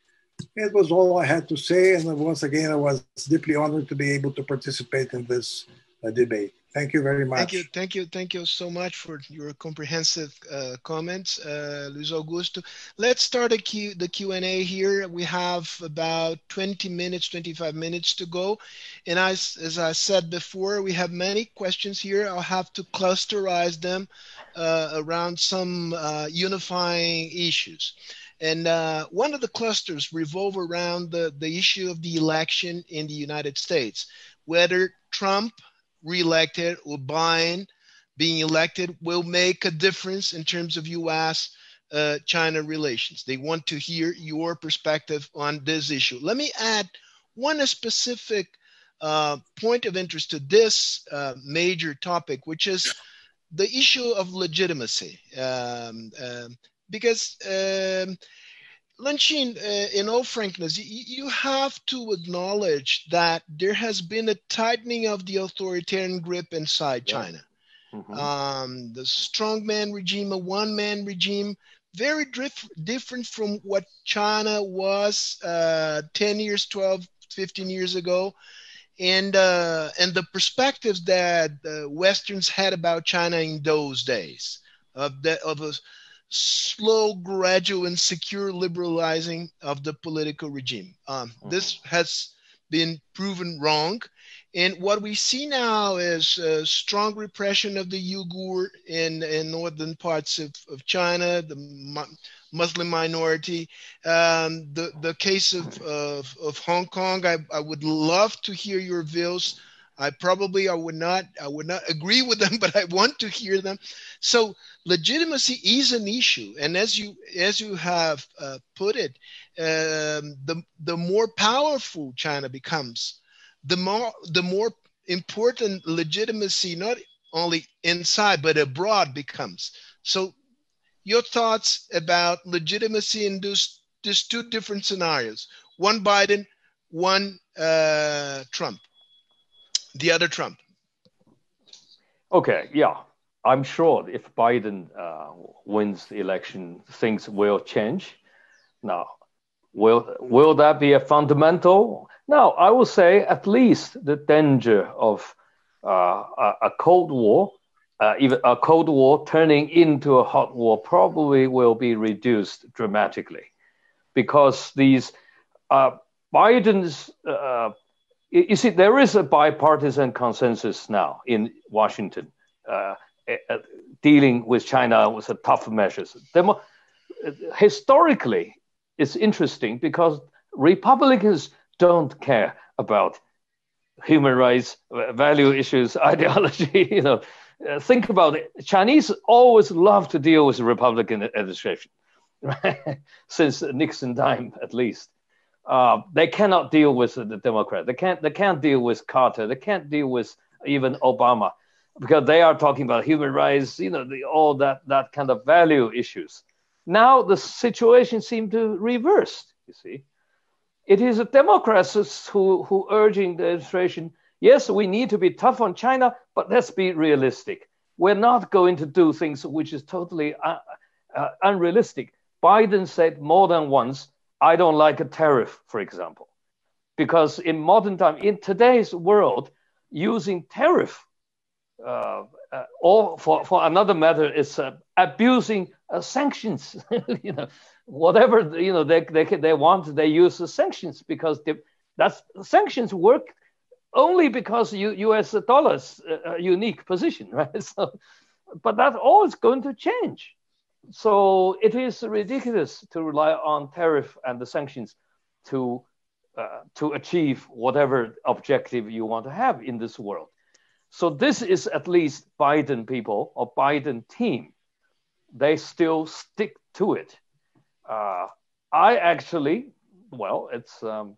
It was all I had to say, and once again, I was deeply honored to be able to participate in this uh, debate. Thank you very much. Thank you, thank you, thank you so much for your comprehensive uh, comments, uh, Luis Augusto. Let's start a Q, the Q&A here. We have about 20 minutes, 25 minutes to go. And as, as I said before, we have many questions here. I'll have to clusterize them uh, around some uh, unifying issues. And uh, one of the clusters revolve around the, the issue of the election in the United States, whether Trump reelected or Biden being elected will make a difference in terms of U.S. Uh, China relations. They want to hear your perspective on this issue. Let me add one specific uh, point of interest to this uh, major topic, which is the issue of legitimacy. Um, um because um, Lanxin, uh, in all frankness, you, you, have to acknowledge that there has been a tightening of the authoritarian grip inside yeah. China. Mm-hmm. Um, the strongman regime, a one man regime, very dif- different from what China was uh, 10 years, 12, 15 years ago. And, uh, and the perspectives that Westerns had about China in those days of, the, of a slow, gradual, and secure liberalizing of the political regime. Um, mm-hmm. This has been proven wrong. And what we see now is strong repression of the Uyghur in, in northern parts of, of China, the Muslim minority. Um, the, the case of, of, of Hong Kong, I, I would love to hear your views I probably I would not I would not agree with them, <laughs> but I want to hear them. So legitimacy is an issue, and as you as you have uh, put it, um, the the more powerful China becomes, the more the more important legitimacy not only inside but abroad becomes. So, your thoughts about legitimacy in those, these two different scenarios: one Biden, one uh, Trump, the other Trump. Okay, yeah, I'm sure if Biden uh, wins the election, things will change. Now, will will that be a fundamental? No, I will say at least the danger of uh, a, a, Cold War, uh, even a Cold War turning into a hot war, probably will be reduced dramatically, because these uh, Biden's uh, you see, there is a bipartisan consensus now in Washington uh, uh, dealing with China with tough measures. Demo- historically, it's interesting because Republicans don't care about human rights, value issues, <laughs> ideology. You know, uh, think about it. Chinese always love to deal with Republican administration, <laughs> since Nixon time at least. Uh, they cannot deal with the Democrat. They can't. They can't deal with Carter. They can't deal with even Obama because they are talking about human rights. You know, the, all that that kind of value issues. Now the situation seems to reverse. You see, it is the Democrats who who urging the administration. Yes, we need to be tough on China, but let's be realistic. We're not going to do things which is totally uh, uh, unrealistic. Biden said more than once I don't like a tariff, for example, because in modern time, in today's world, using tariff uh, uh, or for, for another matter is uh, abusing uh, sanctions. <laughs> you know, whatever you know they, they, they want, they use the sanctions because they, that's sanctions work only because U, U.S. dollars a uh, unique position, <laughs> right? So, but that all is going to change so it is ridiculous to rely on tariff and the sanctions to uh, to achieve whatever objective you want to have in this world. So this is at least Biden people or Biden team. They still stick to it. Uh, I actually, well, it's um,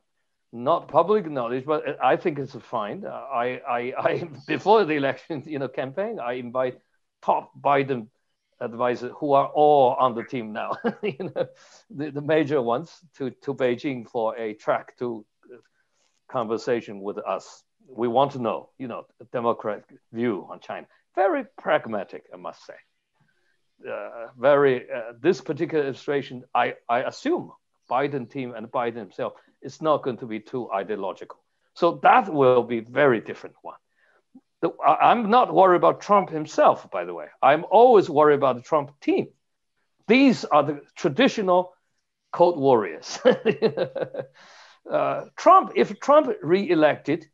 not public knowledge, but I think it's fine. Uh, I, I, I, <laughs> before the election, you know, campaign, I invite top Biden advisors who are all on the team now, <laughs> you know, the, the major ones to, to Beijing for a track two conversation with us. We want to know, you know, democratic view on China. Very pragmatic, I must say. Uh, very, uh, this particular administration, I, I assume Biden team and Biden himself is not going to be too ideological. So that will be very different one. I'm not worried about Trump himself, by the way. I'm always worried about the Trump team. These are the traditional code warriors. <laughs> uh, Trump, if Trump re-elected,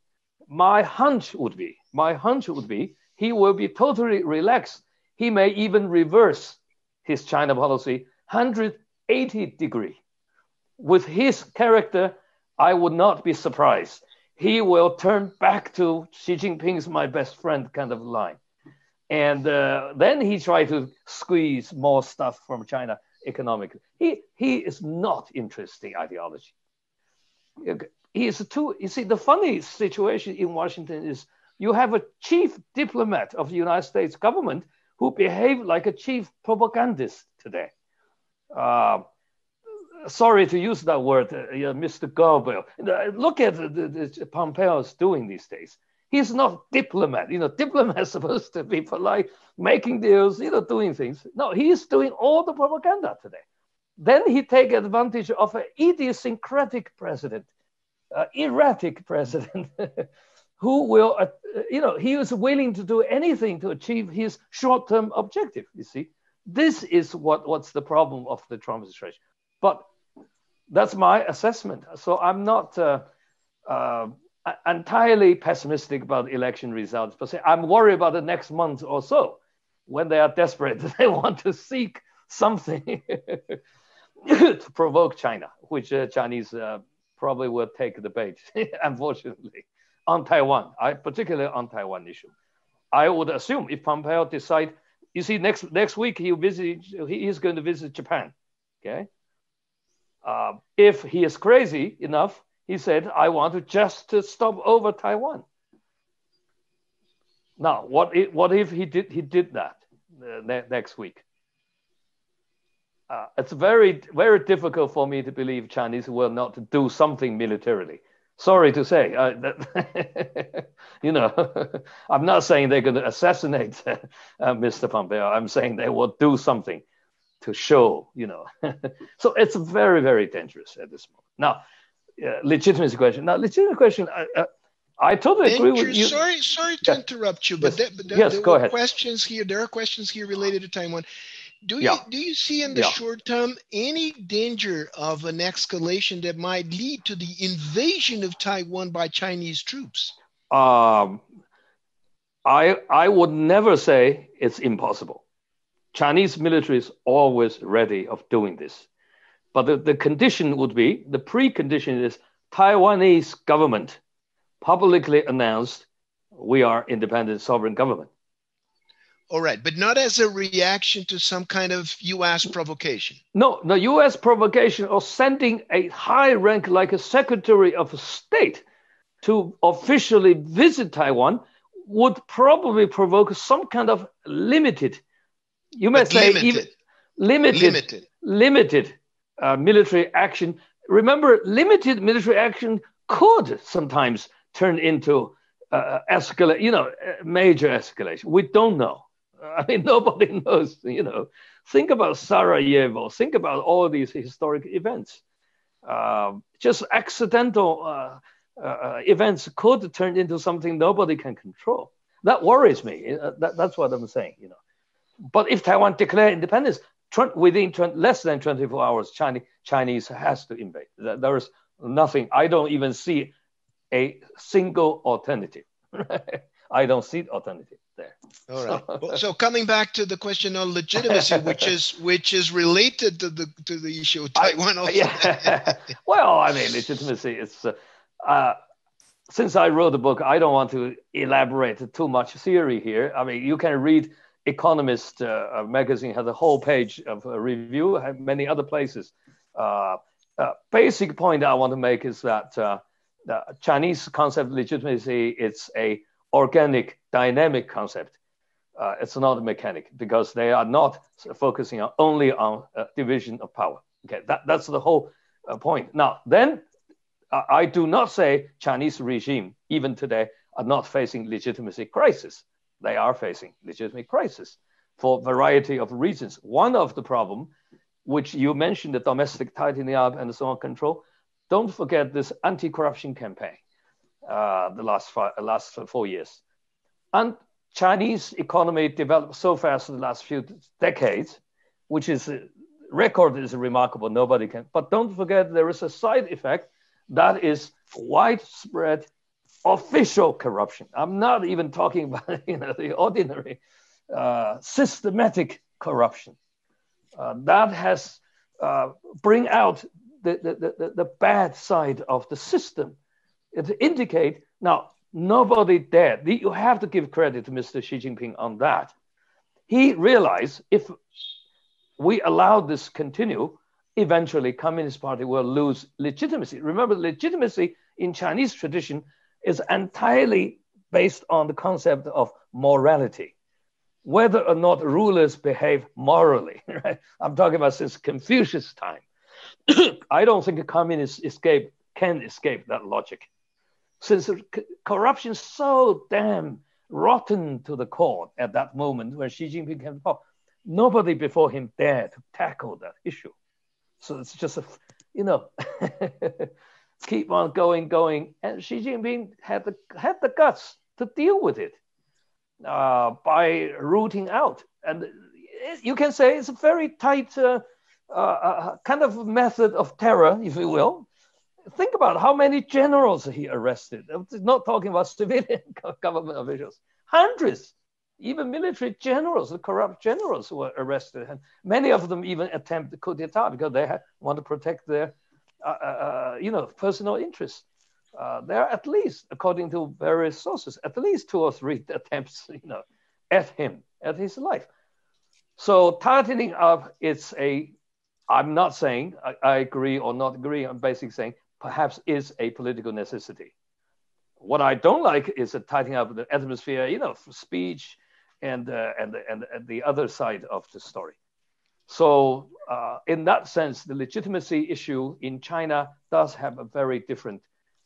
my hunch would be, my hunch would be, he will be totally relaxed. He may even reverse his China policy 180 degree. With his character, I would not be surprised he will turn back to Xi Jinping's my best friend kind of line. And uh, then he tried to squeeze more stuff from China economically. He, he is not interested in ideology. He is too, you see, the funny situation in Washington is you have a chief diplomat of the United States government who behave like a chief propagandist today. Uh, sorry to use that word, uh, Mr. Goebbels. Look at the, the, Pompeo is doing these days. He's not diplomat. You know, <laughs> diplomat supposed to be polite, making deals, you know, doing things. No, he's doing all the propaganda today. Then he take advantage of an idiosyncratic president, uh, erratic president, <laughs> who will, uh, you know, he is willing to do anything to achieve his short-term objective. You see, this is what what's the problem of the Trump administration. But that's my assessment. So I'm not uh, uh, entirely pessimistic about election results, but I'm worried about the next month or so when they are desperate. <laughs> They want to seek something <laughs> to provoke China, which uh, Chinese uh, probably will take the bait, <laughs> unfortunately, on Taiwan, I, particularly on Taiwan issue. I would assume if Pompeo decide, you see, next next week he'll visit, he is going to visit Japan. Okay, uh, if he is crazy enough, He said, I want to just to stop over Taiwan. Now, what if, what if he did he did that uh, ne- next week? Uh, it's very very difficult for me to believe Chinese will not do something militarily. Sorry to say, uh, that, <laughs> you know, <laughs> I'm not saying they're going to assassinate <laughs> uh, Mr. Pompeo. I'm saying they will do something to show, you know. <laughs> so it's very very dangerous at this moment. Now, uh, legitimacy question. Now, legitimate question. Uh, I totally agree with you. Sorry, sorry to yes. interrupt you, but, yes. there, but there, yes, there go ahead. questions here. There are questions here related to Taiwan. Do you do you see in the yeah. short term any danger of an escalation that might lead to the invasion of Taiwan by Chinese troops? Um, I I would never say it's impossible. Chinese military is always ready of doing this, but the, the condition would be the precondition is Taiwanese government publicly announced we are independent sovereign government. All right, but not as a reaction to some kind of U.S. provocation. No, the U.S. provocation of sending a high rank like a Secretary of State to officially visit Taiwan would probably provoke some kind of limited, you might say limited. even limited, limited, limited uh, military action. Remember, limited military action could sometimes turn into uh, escalate, you know, major escalation. We don't know. <laughs> I mean, nobody <laughs> knows, you know. Think about Sarajevo. Think about all these historic events. Uh, just accidental uh, uh, events could turn into something nobody can control. That worries me. Uh, that, that's what I'm saying, you know. But if Taiwan declare independence, within less than 24 hours, Chinese, Chinese has to invade. There is nothing. I don't even see a single alternative. <laughs> I don't see alternative there. All right. well, so coming back to the question on legitimacy, <laughs> which is which is related to the to the issue of Taiwan. I, yeah. <laughs> well, I mean, legitimacy is. Uh, uh, since I wrote the book, I don't want to elaborate too much theory here. I mean, you can read Economist uh, magazine has a whole page of a review, have many other places. Uh, uh, basic point I want to make is that uh, the Chinese concept of legitimacy it's a organic, dynamic concept. Uh, it's not a mechanic because they are not focusing on, only on uh, division of power. Okay, that, that's the whole uh, point. Now, then, I do not say Chinese regime, even today, are not facing legitimacy crisis. They are facing legitimate crisis for a variety of reasons. One of the problem, which you mentioned, the domestic tightening up and so on control, don't forget this anti-corruption campaign, uh, the last five, last four years. And Chinese economy developed so fast in the last few decades, which is record is remarkable. Nobody can. But don't forget there is a side effect that is widespread official corruption. I'm not even talking <laughs> about you know the ordinary uh, systematic corruption uh, that has uh, bring out the, the, the, the bad side of the system. It indicate now nobody dared. You have to give credit to Mr. Xi Jinping on that. He realized if we allow this continue, eventually Communist Party will lose legitimacy. Remember, legitimacy in Chinese tradition is entirely based on the concept of morality, whether or not rulers behave morally. <laughs> Right? I'm talking about since Confucius' time. <clears throat> I don't think a communist escape can escape that logic. Since corruption is so damn rotten to the core at that moment when Xi Jinping came to power, nobody before him dared to tackle that issue. So it's just a, you know, <laughs> keep on going, going. And Xi Jinping had the, had the guts to deal with it uh, by rooting out. And you can say it's a very tight uh, uh, kind of method of terror, if you will. Think about how many generals he arrested. I'm not talking about <laughs> civilian government officials, hundreds, even military generals, the corrupt generals were arrested, and many of them even attempted coup d'état because they had, want to protect their, uh, uh, uh, you know, personal interests. Uh, there are at least, according to various sources, at least two or three <laughs> attempts, you know, at him, at his life. So tightening up, it's a I'm not saying I, I agree or not agree. I'm basically saying perhaps is a political necessity. What I don't like is the tightening up the atmosphere, you know, for speech and, uh, and, and, and the other side of the story. So, uh, in that sense, the legitimacy issue in China does have a very different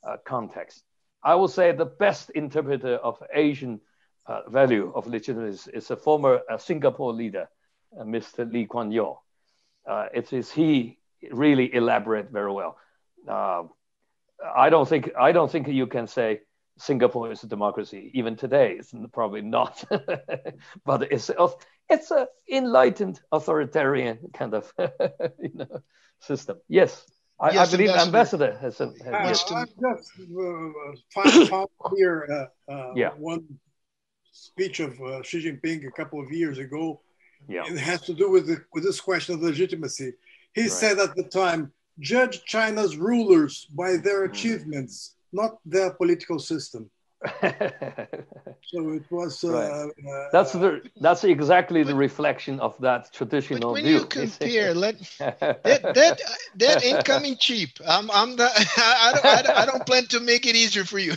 uh, context. I will say the best interpreter of Asian uh, value of legitimacy is a former uh, Singapore leader, uh, Mr. Lee Kuan Yew. Uh, it is he really elaborate very well. I don't think I don't think you can say Singapore is a democracy. Even today, it's probably not. <laughs> but it's it's an enlightened authoritarian kind of <laughs> you know system. Yes, I, yes, I believe ambassador, ambassador has. A, has uh, yes. I just uh, found here uh, uh, yeah. one speech of uh, Xi Jinping a couple of years ago. Yeah. It has to do with the, with this question of legitimacy. He right. said at the time, "Judge China's rulers by their mm. achievements." not their political system. <laughs> so it was. Uh, right. uh, that's the that's exactly the reflection of that traditional when view. you compare, let, <laughs> that that that ain't coming cheap. I'm I'm the, <laughs> I, don't, I, don't, I don't plan to make it easier for you.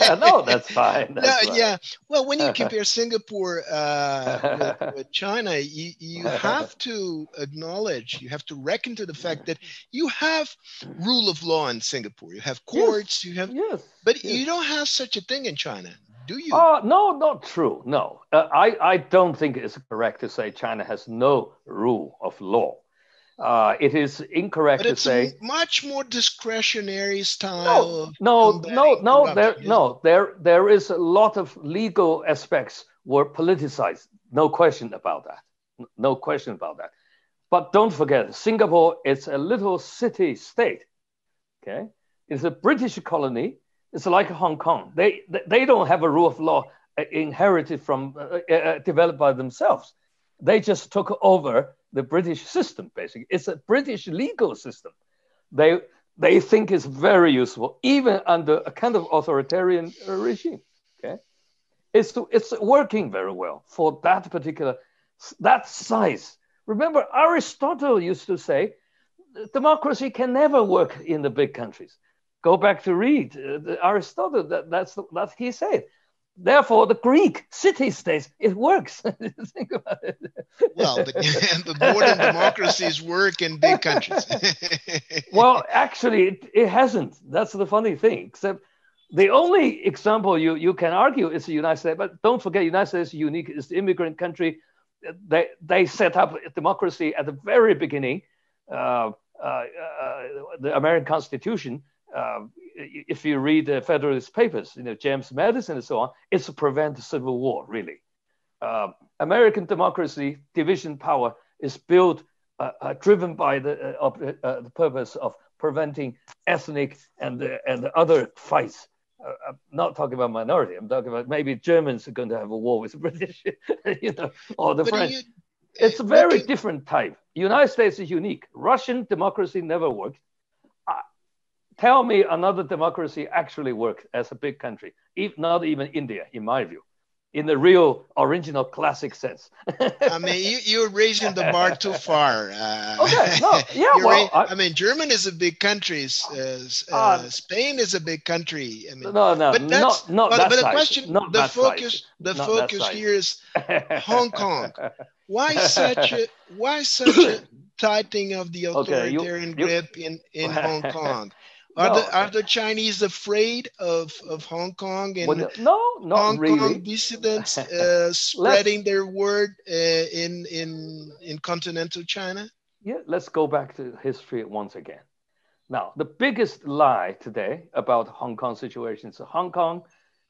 no, that's fine. That's no, fine. yeah. Well, when you compare Singapore uh, with, with, China, you you have to acknowledge, you have to reckon to the fact that you have rule of law in Singapore. You have courts. Yes. You have. Yes. But yes. you don't have such a thing in China, do you? Uh, no, not true. No, uh, I, I don't think it's correct to say China has no rule of law. Uh, it is incorrect to say much more discretionary style. No, no, no, no. There, no, there, there is a lot of legal aspects were politicized. No question about that. No question about that. But don't forget, Singapore is a little city state. Okay, it's a British colony it's like Hong Kong. They they don't have a rule of law uh, inherited from uh, uh, uh, developed by themselves. They just took over the British system. Basically, it's a British legal system. They they think is very useful, even under a kind of authoritarian regime. Okay, it's it's working very well for that particular that size. Remember, Aristotle used to say, democracy can never work in the big countries Go back to read uh, Aristotle. That, that's that he said. Therefore, the Greek city states it works. <laughs> Think about it. Well, the, <laughs> the modern democracies work in big countries. <laughs> well, actually, it, it hasn't. That's the funny thing. Except the only example you, you can argue is the United States. But don't forget, United States is unique. It's the immigrant country. They they set up democracy at the very beginning. Uh, uh, uh, the American Constitution um, if you read the Federalist Papers, you know James Madison and so on, it's to prevent civil war. Really, uh, American democracy, division power is built, uh, uh, driven by the, uh, uh, the purpose of preventing ethnic and and other fights. Uh, I'm not talking about minority. I'm talking about maybe Germans are going to have a war with the <laughs> British, you know, or the but French. You, it's a very different type. United States is unique. Russian democracy never worked tell me another democracy actually works as a big country, if not even India, in my view, in the real original classic sense. I mean, you, are raising the bar too far. Uh, <laughs> okay, no, <laughs> yeah, well, I, I, mean, Germany is a big country. Uh, uh, uh, Spain is a big country. I mean, no, no, but that's, not, not but, that but the question, not the focus, the not focus here is Hong Kong. Why <laughs> such a why such a tightening of the authoritarian okay, you, grip in in Hong Kong? Are, no. the, are the Chinese afraid of, of Hong Kong and well, no, not Hong really. Kong dissidents <laughs> uh, spreading their word uh, in in in continental China? Yeah, let's go back to history once again. Now, the biggest lie today about Hong Kong situation is Hong Kong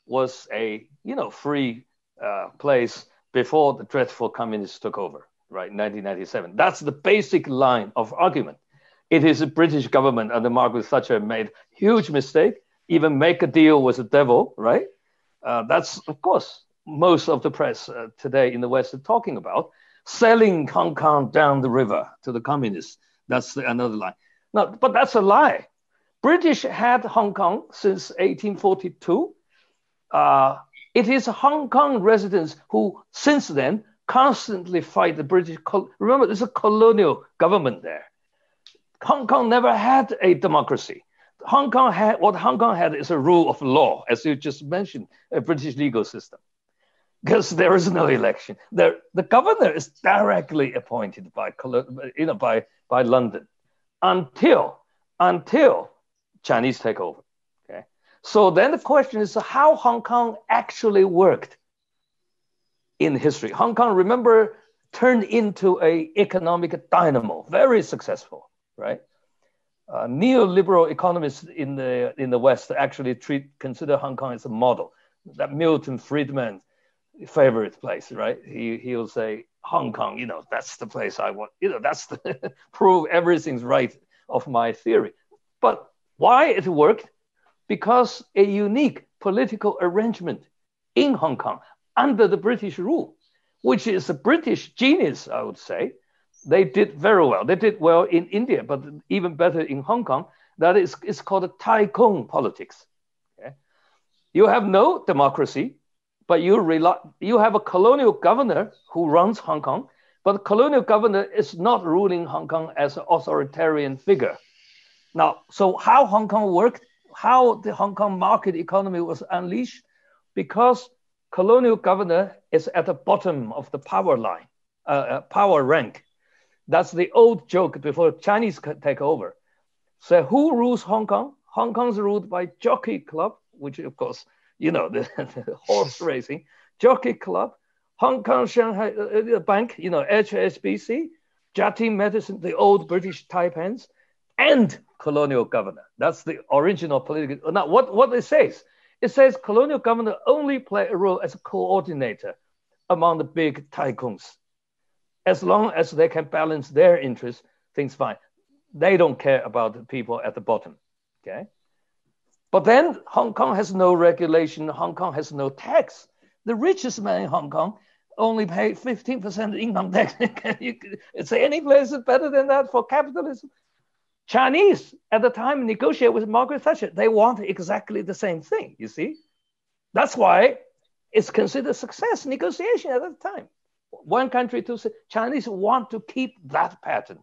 was a you know free uh, place before the dreadful communists took over, right? 1997. That's the basic line of argument. It is the British government under Margaret Thatcher made huge mistake, even make a deal with the devil, right? Uh, that's, of course, most of the press uh, today in the West are talking about selling Hong Kong down the river to the communists. That's the, another lie. No, but that's a lie. British had Hong Kong since 1842. Uh, it is Hong Kong residents who, since then, constantly fight the British. Remember, there's a colonial government there. Hong Kong never had a democracy. Hong Kong had what Hong Kong had is a rule of law, as you just mentioned, a British legal system, because there is no election. There, the governor is directly appointed by you know by by London until until Chinese take over. Okay, so then the question is how Hong Kong actually worked in history. Hong Kong, remember, turned into a economic dynamo, very successful, right? Uh, neoliberal economists in the in the West actually treat consider Hong Kong as a model. That Milton Friedman favorite place, right? He he'll say Hong Kong, you know, that's the place I want. You know, that's the <laughs> prove everything's right of my theory. But why it worked? Because a unique political arrangement in Hong Kong under the British rule, which is a British genius, I would say, they did very well. They did well in India, but even better in Hong Kong. That is, it's called tycoon politics. Okay? You have no democracy, but you rely, you have a colonial governor who runs Hong Kong, but the colonial governor is not ruling Hong Kong as an authoritarian figure. Now, so how Hong Kong worked, how the Hong Kong market economy was unleashed, because colonial governor is at the bottom of the power line, uh, uh power rank. That's the old joke before Chinese take over. So who rules Hong Kong? Hong Kong's ruled by Jockey Club, which of course, you know, <laughs> the, the horse <laughs> racing, Jockey Club, Hong Kong Shanghai uh, uh Bank, you know, HSBC, Jardine Matheson, the old British Taipans, and colonial governor. That's the original political. Now, what, what it says, it says colonial governor only play a role as a coordinator among the big tycoons as long as they can balance their interests, things fine. They don't care about the people at the bottom. Okay. But then Hong Kong has no regulation. Hong Kong has no tax. The richest man in Hong Kong only pay 15% income tax. <laughs> you say any place is better than that for capitalism? Chinese at the time negotiate with Margaret Thatcher. They want exactly the same thing, you see? That's why it's considered success negotiation at the time one country to Chinese want to keep that pattern,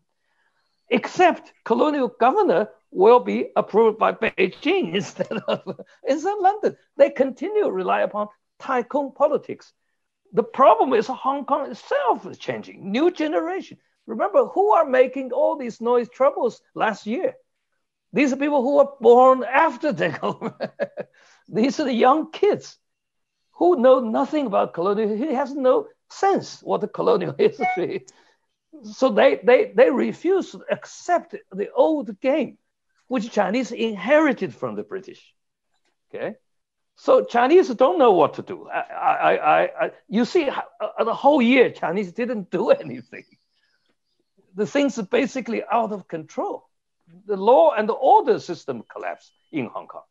except colonial governor will be approved by Beijing <laughs> instead of instead of London. They continue to rely upon tycoon politics. The problem is Hong Kong itself is changing, new generation. Remember who are making all these noise troubles last year? These are people who were born after takeover. <laughs> these are the young kids who know nothing about colonial. He has no sense what the colonial <laughs> history. so they, they, they refuse to accept the old game, which Chinese inherited from the British. Okay, so Chinese don't know what to do. I, I, I, you see, uh, the whole year Chinese didn't do <laughs> anything. The things are basically out of control. The law and the order system collapsed in Hong Kong.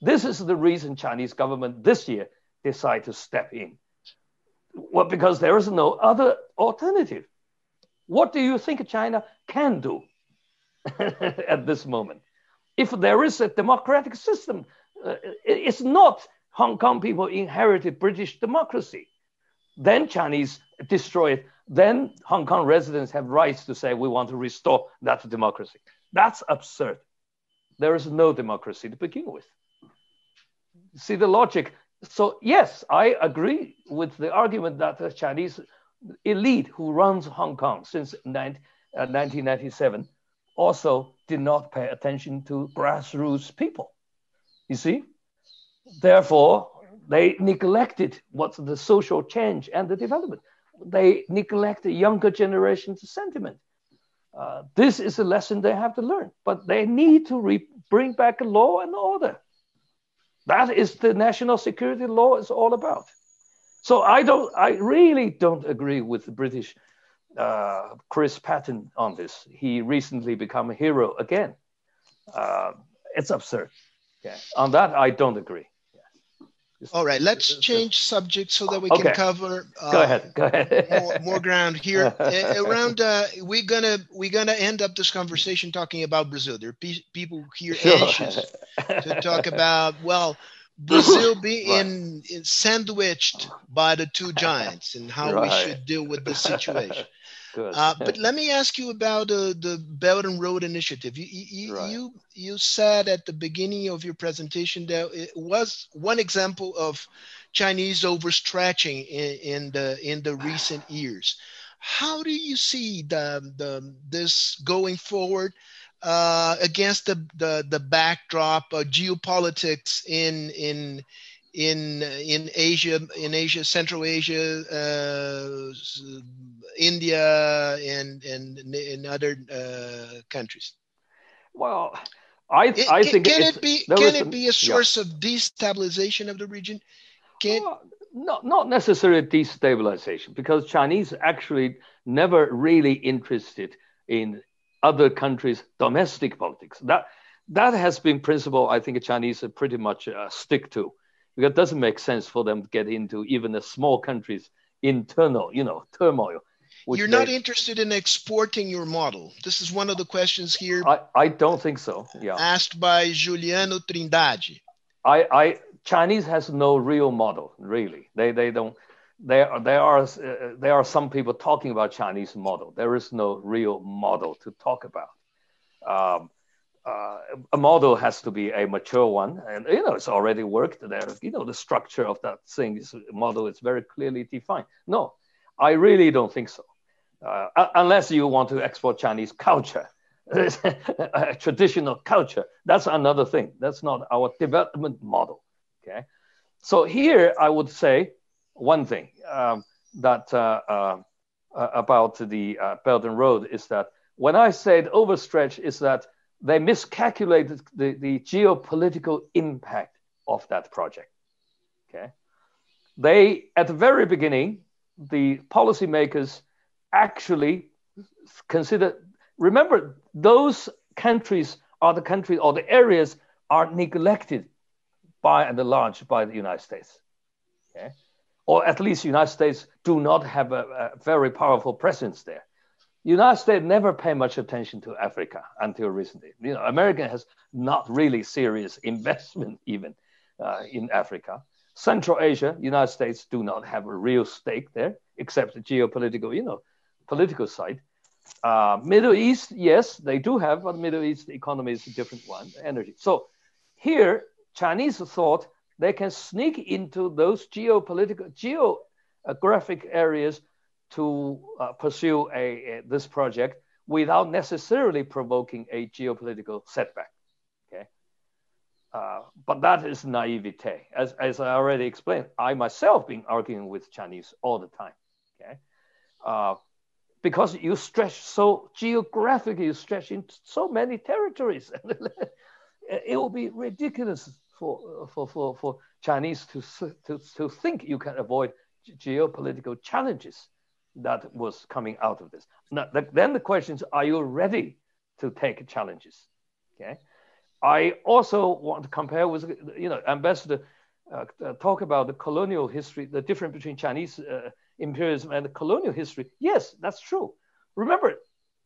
This is the reason Chinese government this year decide to step in well, because there is no other alternative. What do you think China can do <laughs> at this moment? If there is a democratic system, uh, it's not Hong Kong people inherited British democracy. Then Chinese destroy it. Then Hong Kong residents have rights to say we want to restore that democracy. That's absurd. There is no democracy to begin with. See the logic so yes, I agree with the argument that the Chinese elite who runs Hong Kong since 19, uh, 1997 also did not pay attention to grassroots people. You see? Therefore, they neglected what's the social change and the development. They neglect the younger generation's sentiment. Uh, this is a lesson they have to learn, but they need to re- bring back law and order. That is the national security law is all about. So I don't, I really don't agree with the British uh, Chris Patten on this. He recently become a hero again. Uh, it's absurd. Yeah. On that, I don't agree. All right, let's change subject so that we okay. can cover. Uh, go ahead. Go ahead. <laughs> more, more, ground here. <laughs> around, uh, we're gonna we're gonna end up this conversation talking about Brazil. There are pe- people here sure. anxious to talk <laughs> about. Well, Brazil being right. sandwiched by the two giants and how right. we should deal with the situation. Uh, but <laughs> let me ask you about uh, the Belt and Road Initiative. You you, right. you you said at the beginning of your presentation that it was one example of Chinese overstretching in, in the in the recent <sighs> years. How do you see the, the this going forward uh, against the, the the backdrop of geopolitics in in in in Asia, in Asia, Central Asia, uh, India, and and in other uh, countries? Well, I I it, think can it be can it be a source yeah. of destabilization of the region? Can well, not not necessarily destabilization because Chinese actually never really interested in other countries' domestic politics. That that has been principle I think Chinese pretty much uh, stick to because it doesn't make sense for them to get into even a small country's internal, you know, turmoil. You're not they, interested in exporting your model. This is one of the questions here. I, I don't think so. Yeah. Asked by Juliano Trindade. I, I Chinese has no real model, really. They they don't. There there are uh, there are some people talking about Chinese model. There is no real model to talk about. Um, uh, a model has to be a mature one, and you know it's already worked there. You know the structure of that thing is model is very clearly defined. No, I really don't think so. Uh, unless you want to export Chinese culture, <laughs> traditional culture, that's another thing. That's not our development model. Okay, so here I would say one thing um, that uh, uh, about the uh, Belt and Road is that when I said overstretch, is that they miscalculated the, the geopolitical impact of that project. Okay. They, at the very beginning, the policymakers actually consider, remember, those countries are the countries or the areas are neglected by and large by the United States. Okay. Or at least the United States do not have a, a very powerful presence there. United States never pay much attention to Africa until recently. You know, America has not really serious <laughs> investment even uh, in Africa. Central Asia, United States do not have a real stake there, except the geopolitical, you know, political side. Uh, Middle East, yes, they do have, but Middle East economy is a different one, energy. So here, Chinese thought they can sneak into those geopolitical, geographic areas to uh, pursue a, a, this project without necessarily provoking a geopolitical setback. Okay, uh, but that is naivete. As, as I already explained, I myself been arguing with Chinese all the time. Okay, uh, because you stretch so geographically, you stretch in so many territories. <laughs> it will be ridiculous for, for, for, for Chinese to, to, to think you can avoid geopolitical challenges that was coming out of this. Now, the, then the question is, are you ready to take challenges? Okay. I also want to compare with, you know, Ambassador uh, talk about the colonial history, the difference between Chinese uh, imperialism and colonial history. Yes, that's true. Remember,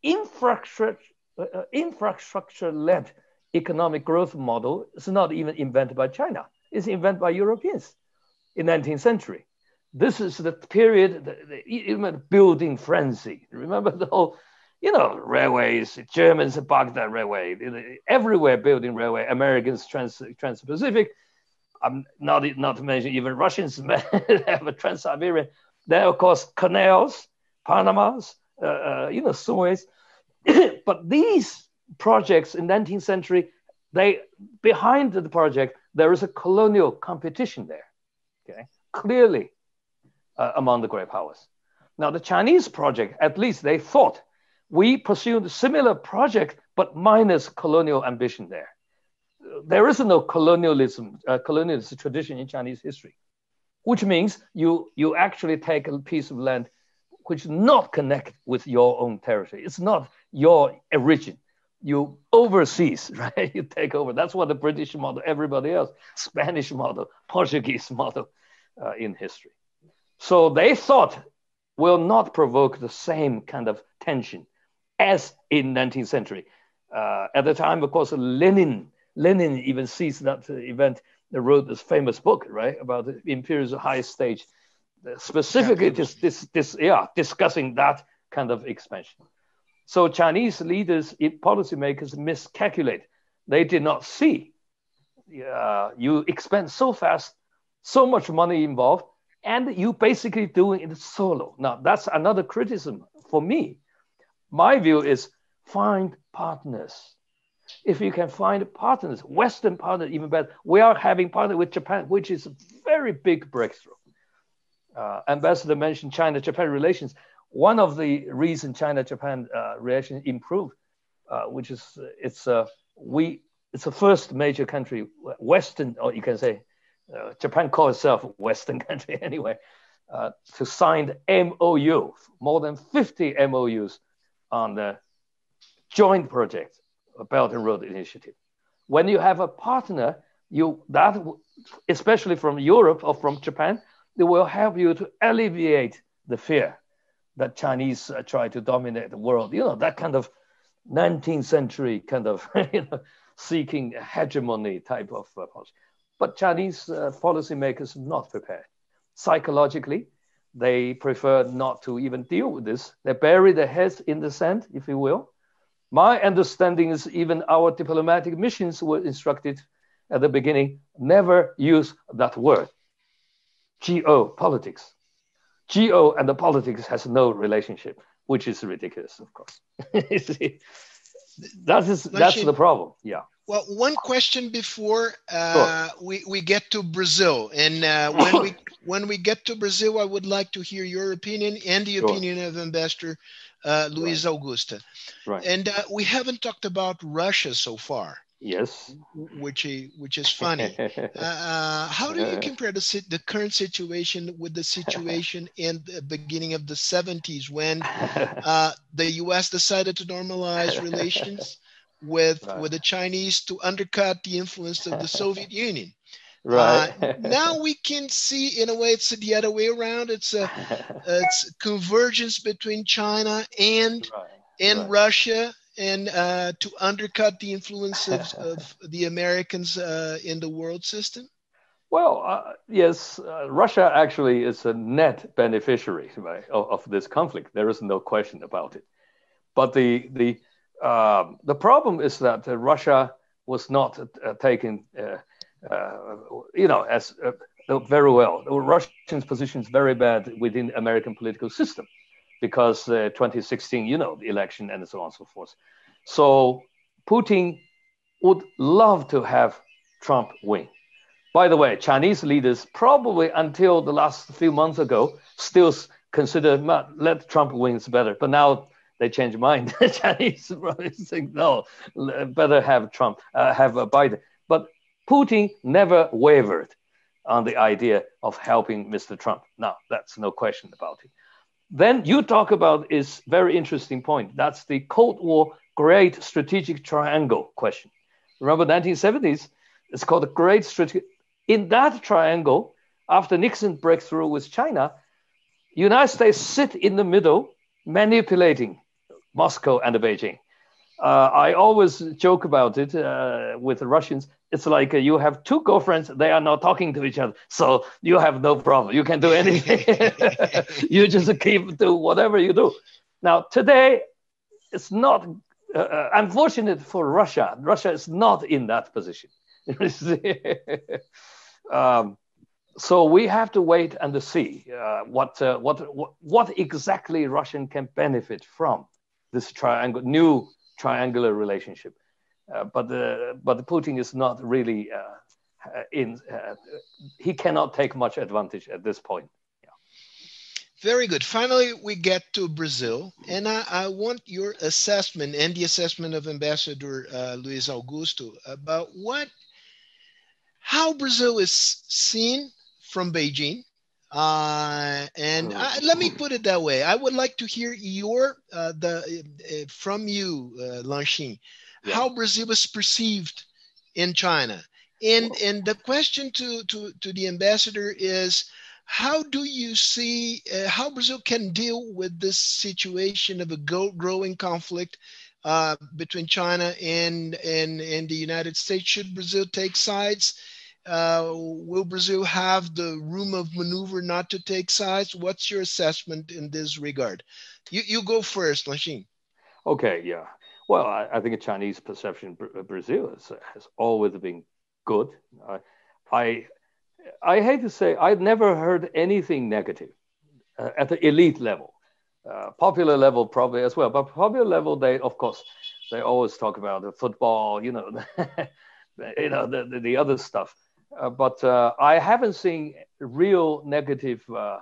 infrastructure, uh, uh, infrastructure-led economic growth model is not even invented by China. It's invented by Europeans in 19th century this is the period, the, the, building frenzy. Remember the whole, you know, railways, Germans Baghdad Railway, everywhere building railway, Americans Trans, Trans-Pacific. I'm not, not to mention even Russians <laughs> have a Trans-Siberian. There, of course, canals, Panamas, uh, uh, you know, Suez. <coughs> but these projects in 19th century, they behind the project, there is a colonial competition there. Okay, clearly uh, among the great powers. Now, the Chinese project, at least they thought we pursued a similar project, but minus colonial ambition there. There is no colonialism, uh, colonialist tradition in Chinese history, which means you, you actually take a piece of land which is not connect with your own territory. It's not your origin. You overseas, <laughs> right? You take over. That's what the British model, everybody else, Spanish model, Portuguese <laughs> model uh, in history. So they thought will not provoke the same kind of tension as in 19th century. Uh, at the time, of course, Lenin, Lenin even sees that event, wrote this famous book, right, about the imperial high stage, specifically this, this, this, yeah, discussing that kind of expansion. So Chinese leaders, policymakers miscalculate. They did not see uh, you expand so fast, so much money involved, and you basically doing it solo. Now that's another criticism for me. My view is find partners. If you can find partners, Western partners even better. We are having partner with Japan, which is a very big breakthrough. Uh, Ambassador mentioned China-Japan relations. One of the reasons China-Japan uh, relations improved, uh, which is it's uh, we it's the first major country, Western, or you can say, uh, Japan calls itself Western <laughs> country anyway, uh, to sign MOU, more than 50 MOUs on the joint project, Belt and Road Initiative. When you have a partner, you that especially from Europe or from Japan, they will help you to alleviate the fear that Chinese uh, try to dominate the world. You know that kind of 19th century kind of <laughs> you know, seeking hegemony type of uh, policy. But Chinese uh, policymakers not prepared. Psychologically, they prefer not to even deal with this. They bury their heads in the sand, if you will. My understanding is even our diplomatic missions were instructed at the beginning never use that word. Geo politics. Geo and the politics has no relationship, which is ridiculous, of course. <laughs> that is that's the problem. Yeah. Well, one question before uh, sure. we, we get to Brazil, and uh, when we <coughs> when we get to Brazil, I would like to hear your opinion and the sure. opinion of Ambassador uh, Luis right. Augusto. Right. And uh, we haven't talked about Russia so far. Yes. Which which is <laughs> funny. uh, uh, how do you compare the the current situation with the situation <laughs> in the beginning of the 70s when <laughs> uh, the U.S. decided to normalize relations with right. with the Chinese to undercut the influence of the <laughs> Soviet Union? Right. Uh, <laughs> now we can see, in a way, it's the other way around. It's a <laughs> it's convergence between China and right. and right. Russia and uh, to undercut the influence of, of the Americans uh, in the world system? Well, uh, yes, uh, Russia actually is a net beneficiary right, of, of, this conflict. There is no question about it. But the the um, the problem is that uh, Russia was not uh, taken, you know, as very well. Russians' position is very bad within American political system because uh, 2016, you know, the election and so on and so forth. So Putin would love to have Trump win. By the way, Chinese leaders probably until the last few months ago still consider let Trump win is better, but now they change mind. <laughs> Chinese think no, better have Trump, uh, have Biden. But Putin never wavered on the idea of helping Mr. Trump. Now that's no question about it. Then you talk about is very interesting point. That's the Cold War Great Strategic Triangle question. Remember 1970s? It's called the Great Strategic. In that triangle, after Nixon breakthrough with China, United States sit in the middle, manipulating Moscow and Beijing. Uh, I always joke about it uh, with the Russians. It's like uh, you have two girlfriends, they are not talking to each other. So you have no problem. You can do anything. <laughs> you just keep do whatever you do. Now, today, it's not uh, uh, unfortunate for Russia. Russia is not in that position. <laughs> um, so we have to wait and see uh, what, what, what exactly Russian can benefit from this triangle, new triangular relationship. Uh, but the but the Putin is not really uh, in. Uh, he cannot take much advantage at this point. Yeah. Very good. Finally, we get to Brazil, and I, I want your assessment and the assessment of Ambassador uh, Luis Augusto about what how Brazil is seen from Beijing uh, and I, let me put it that way. I would like to hear your uh, the uh, from you, uh, Lanxin, yeah. how Brazil is perceived in China. And and the question to to to the ambassador is, how do you see uh, how Brazil can deal with this situation of a go- growing conflict uh, between China and and and the United States? Should Brazil take sides? Uh, will Brazil have the room of maneuver not to take sides? What's your assessment in this regard? You, you go first, Lanxin. Okay, yeah. Well, I, I think a Chinese perception of Brazil has, has always been good. Uh, I I hate to say I've never heard anything negative uh, at the elite level. Uh, popular level probably as well, but popular level they of course they always talk about the football, you know, <laughs> you know the, the, the other stuff. Uh, but uh, I haven't seen real negative uh,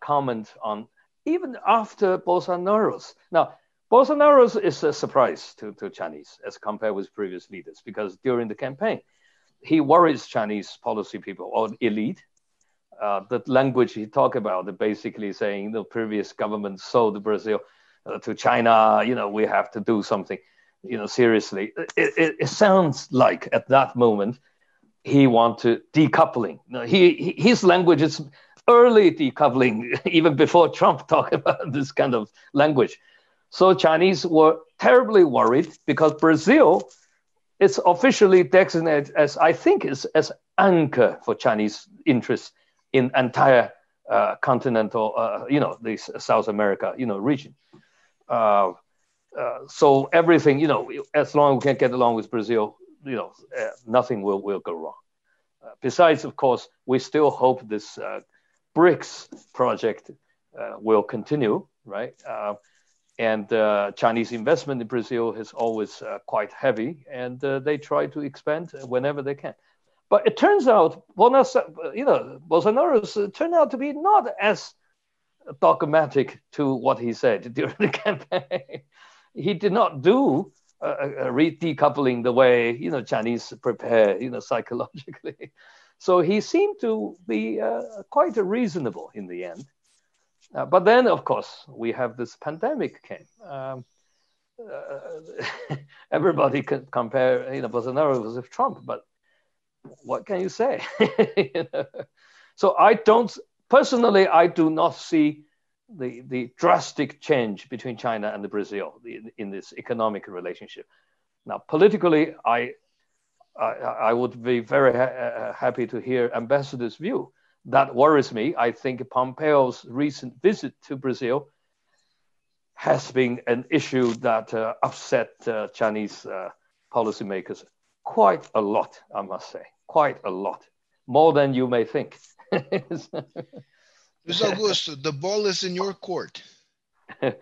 comment on even after Bolsonaro's. Now, Bolsonaro's is a surprise to, to Chinese as compared with previous leaders because during the campaign, he worries Chinese policy people or elite. Uh, the language he talked about, basically saying the previous government sold Brazil uh, to China. You know, we have to do something. You know, seriously. It, it, it sounds like at that moment he wanted decoupling. he, he, his language is early decoupling, <laughs> even before Trump <laughs> talked about this kind of language. So Chinese were terribly worried because Brazil it's officially designated as I think is as anchor for Chinese interests in entire uh, continental, uh, you know, this South America, you know, region. Uh, uh, so everything, you know, as long as we can get along with Brazil, you know, uh, nothing will, will go wrong. Uh, besides, of course, we still hope this BRICS project will continue, right? and uh, Chinese investment in Brazil is always uh, quite heavy, and uh, they try to expand whenever they can. But it turns out, you know, Bolsonaro turned out to be not as dogmatic to what he said <laughs> during the campaign. he did not do re decoupling the way you know Chinese prepare, you know, <laughs> psychologically. So he seemed to be uh, quite a reasonable in the end. Uh, but then, of course, we have this pandemic came. Um, uh, <laughs> everybody can compare, you know, Bolsonaro with Trump, but what can you say? <laughs> you know? So I don't personally, I do not see the the drastic change between China and Brazil in, in this economic relationship. Now, politically, I I, I would be very ha- happy to hear Ambassador's view that worries me. I think Pompeo's recent visit to Brazil has been an issue that uh, upset uh, Chinese uh, policymakers quite a lot, I must say, quite a lot, more than you may think. <laughs> Luis Augusto, the ball is in your court. <laughs> yeah,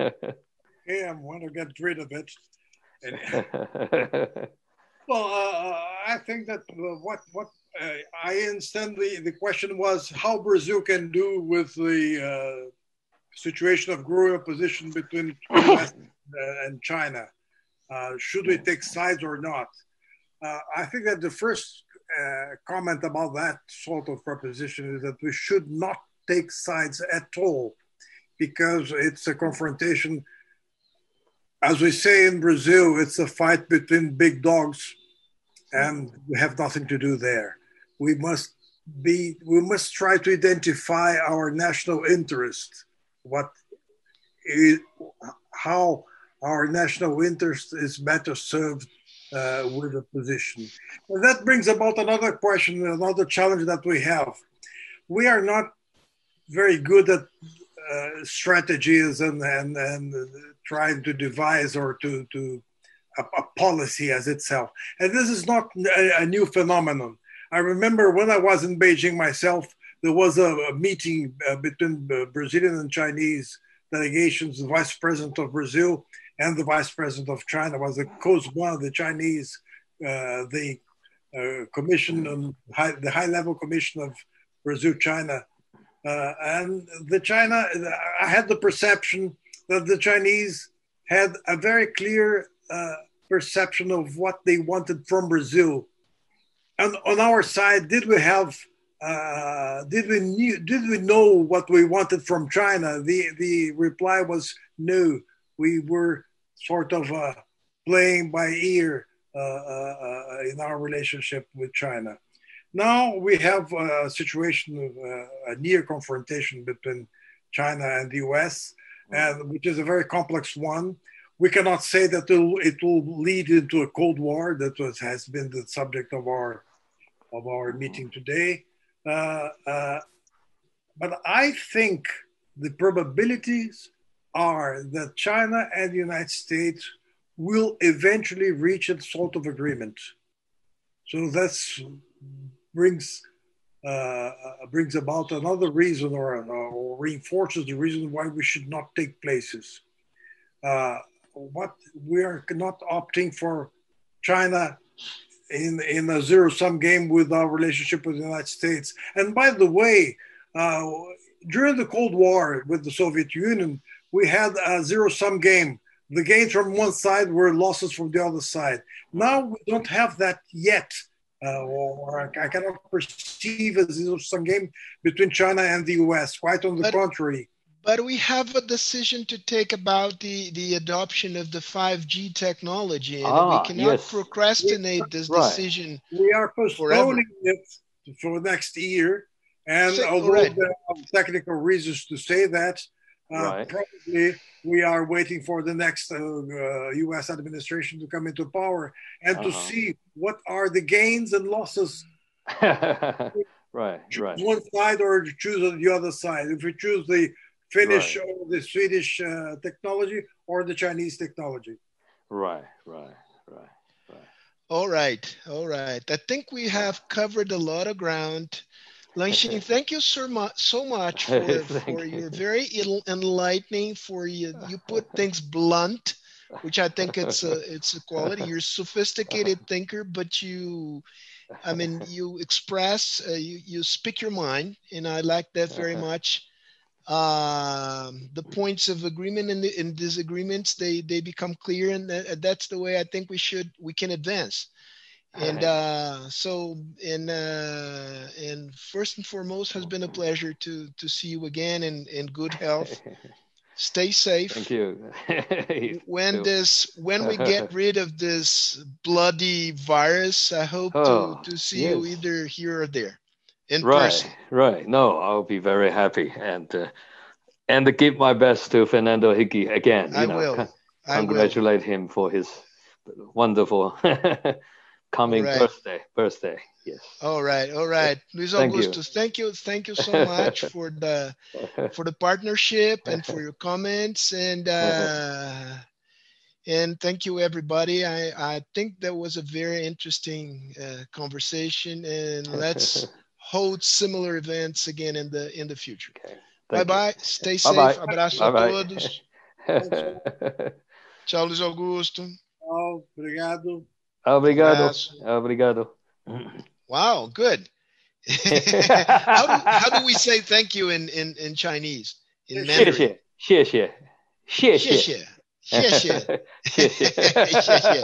I want to get rid of it. <laughs> well, uh, I think that uh, what what uh, I understand the, the question was how Brazil can do with the uh, situation of growing opposition between <coughs> US and China. Uh, should we take sides or not? Uh, I think that the first uh, comment about that sort of proposition is that we should not take sides at all because it's a confrontation. As we say in Brazil, it's a fight between big dogs, and we have nothing to do there. We must be we must try to identify our national interest. What is, how our national interest is better served uh, with a position. And that brings about another question another challenge that we have. We are not very good at uh, strategies and, and, and trying to devise or to, to a, a, policy as itself and this is not a, a new phenomenon I remember when I was in Beijing myself, there was a, a meeting uh, between uh, Brazilian and Chinese delegations. The vice president of Brazil and the vice president of China was the one of the Chinese, uh, the uh, commission, on high, the high level commission of Brazil China. Uh, and the China, I had the perception that the Chinese had a very clear uh, perception of what they wanted from Brazil and on our side, did we have uh, did we knew, did we know what we wanted from China? The the reply was no. We were sort of uh, playing by ear uh, uh, in our relationship with China. Now we have a situation of uh, a near confrontation between China and the U.S., and which is a very complex one. We cannot say that it will, lead into a cold war. That was, has been the subject of our of our meeting today. Uh, uh, but I think the probabilities are that China and the United States will eventually reach a sort of agreement. So that brings uh, brings about another reason or, or, reinforces the reason why we should not take places. Uh, what we are not opting for China in in a zero sum game with our relationship with the United States. And by the way, uh, during the Cold War with the Soviet Union, we had a zero sum game. The gains from one side were losses from the other side. Now we don't have that yet. Uh, or I cannot perceive a zero sum game between China and the US. Quite on the but, contrary. But we have a decision to take about the, the adoption of the 5G technology, and ah, we cannot yes. procrastinate this right. decision. We are postponing forever. it for next year. And so, although right. there are technical reasons to say that, uh, right. probably we are waiting for the next uh, uh, U.S. administration to come into power and uh-huh. to see what are the gains and losses. <laughs> right, choose right. One side or choose the other side. If we choose the Finnish right. or the Swedish uh, technology or the Chinese technology. Right, right, right, right. All right, all right. I think we have covered a lot of ground. Lanxin, thank you so much, so much <laughs> for, for your very enlightening. For you, you put things blunt, which I think it's a <laughs> it's a quality. You're a sophisticated thinker, but you, I mean, <laughs> you express, uh, you you speak your mind, and I like that very much uh, the points of agreement and, the, and disagreements they they become clear and that, that's the way i think we should we can advance and uh, so and uh, and first and foremost has been a pleasure to to see you again in in good health <laughs> stay safe thank you <laughs> when this when we <laughs> get rid of this bloody virus i hope oh, to to see yes. you either here or there in right, person. Right. No, I'll be very happy and uh, and to give my best to Fernando Henrique again. You I know, will. I congratulate will. him for his wonderful coming right. birthday. Birthday. Yes. All right. All right. Luis thank Augusto, you. thank you. Thank you so much <laughs> for the for the partnership and for your comments and uh and thank you everybody i i think that was a very interesting uh, conversation and let's <laughs> hold similar events again in the in the future. Okay. Bye bye. Stay safe. Bye -bye. Abraço bye a todos. <laughs> Tchau, Luis Augusto. Tchau, obrigado. Obrigado. Obrigado. Wow, good. <laughs> how, do, how do we say thank you in, in, in Chinese? In Mandarin? 谢谢，谢谢，谢谢。谢谢，谢谢，谢谢。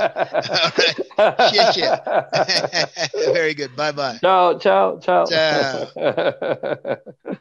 All right. 谢谢。Very good. Bye bye. Ciao, ciao, ciao. Ciao. <laughs>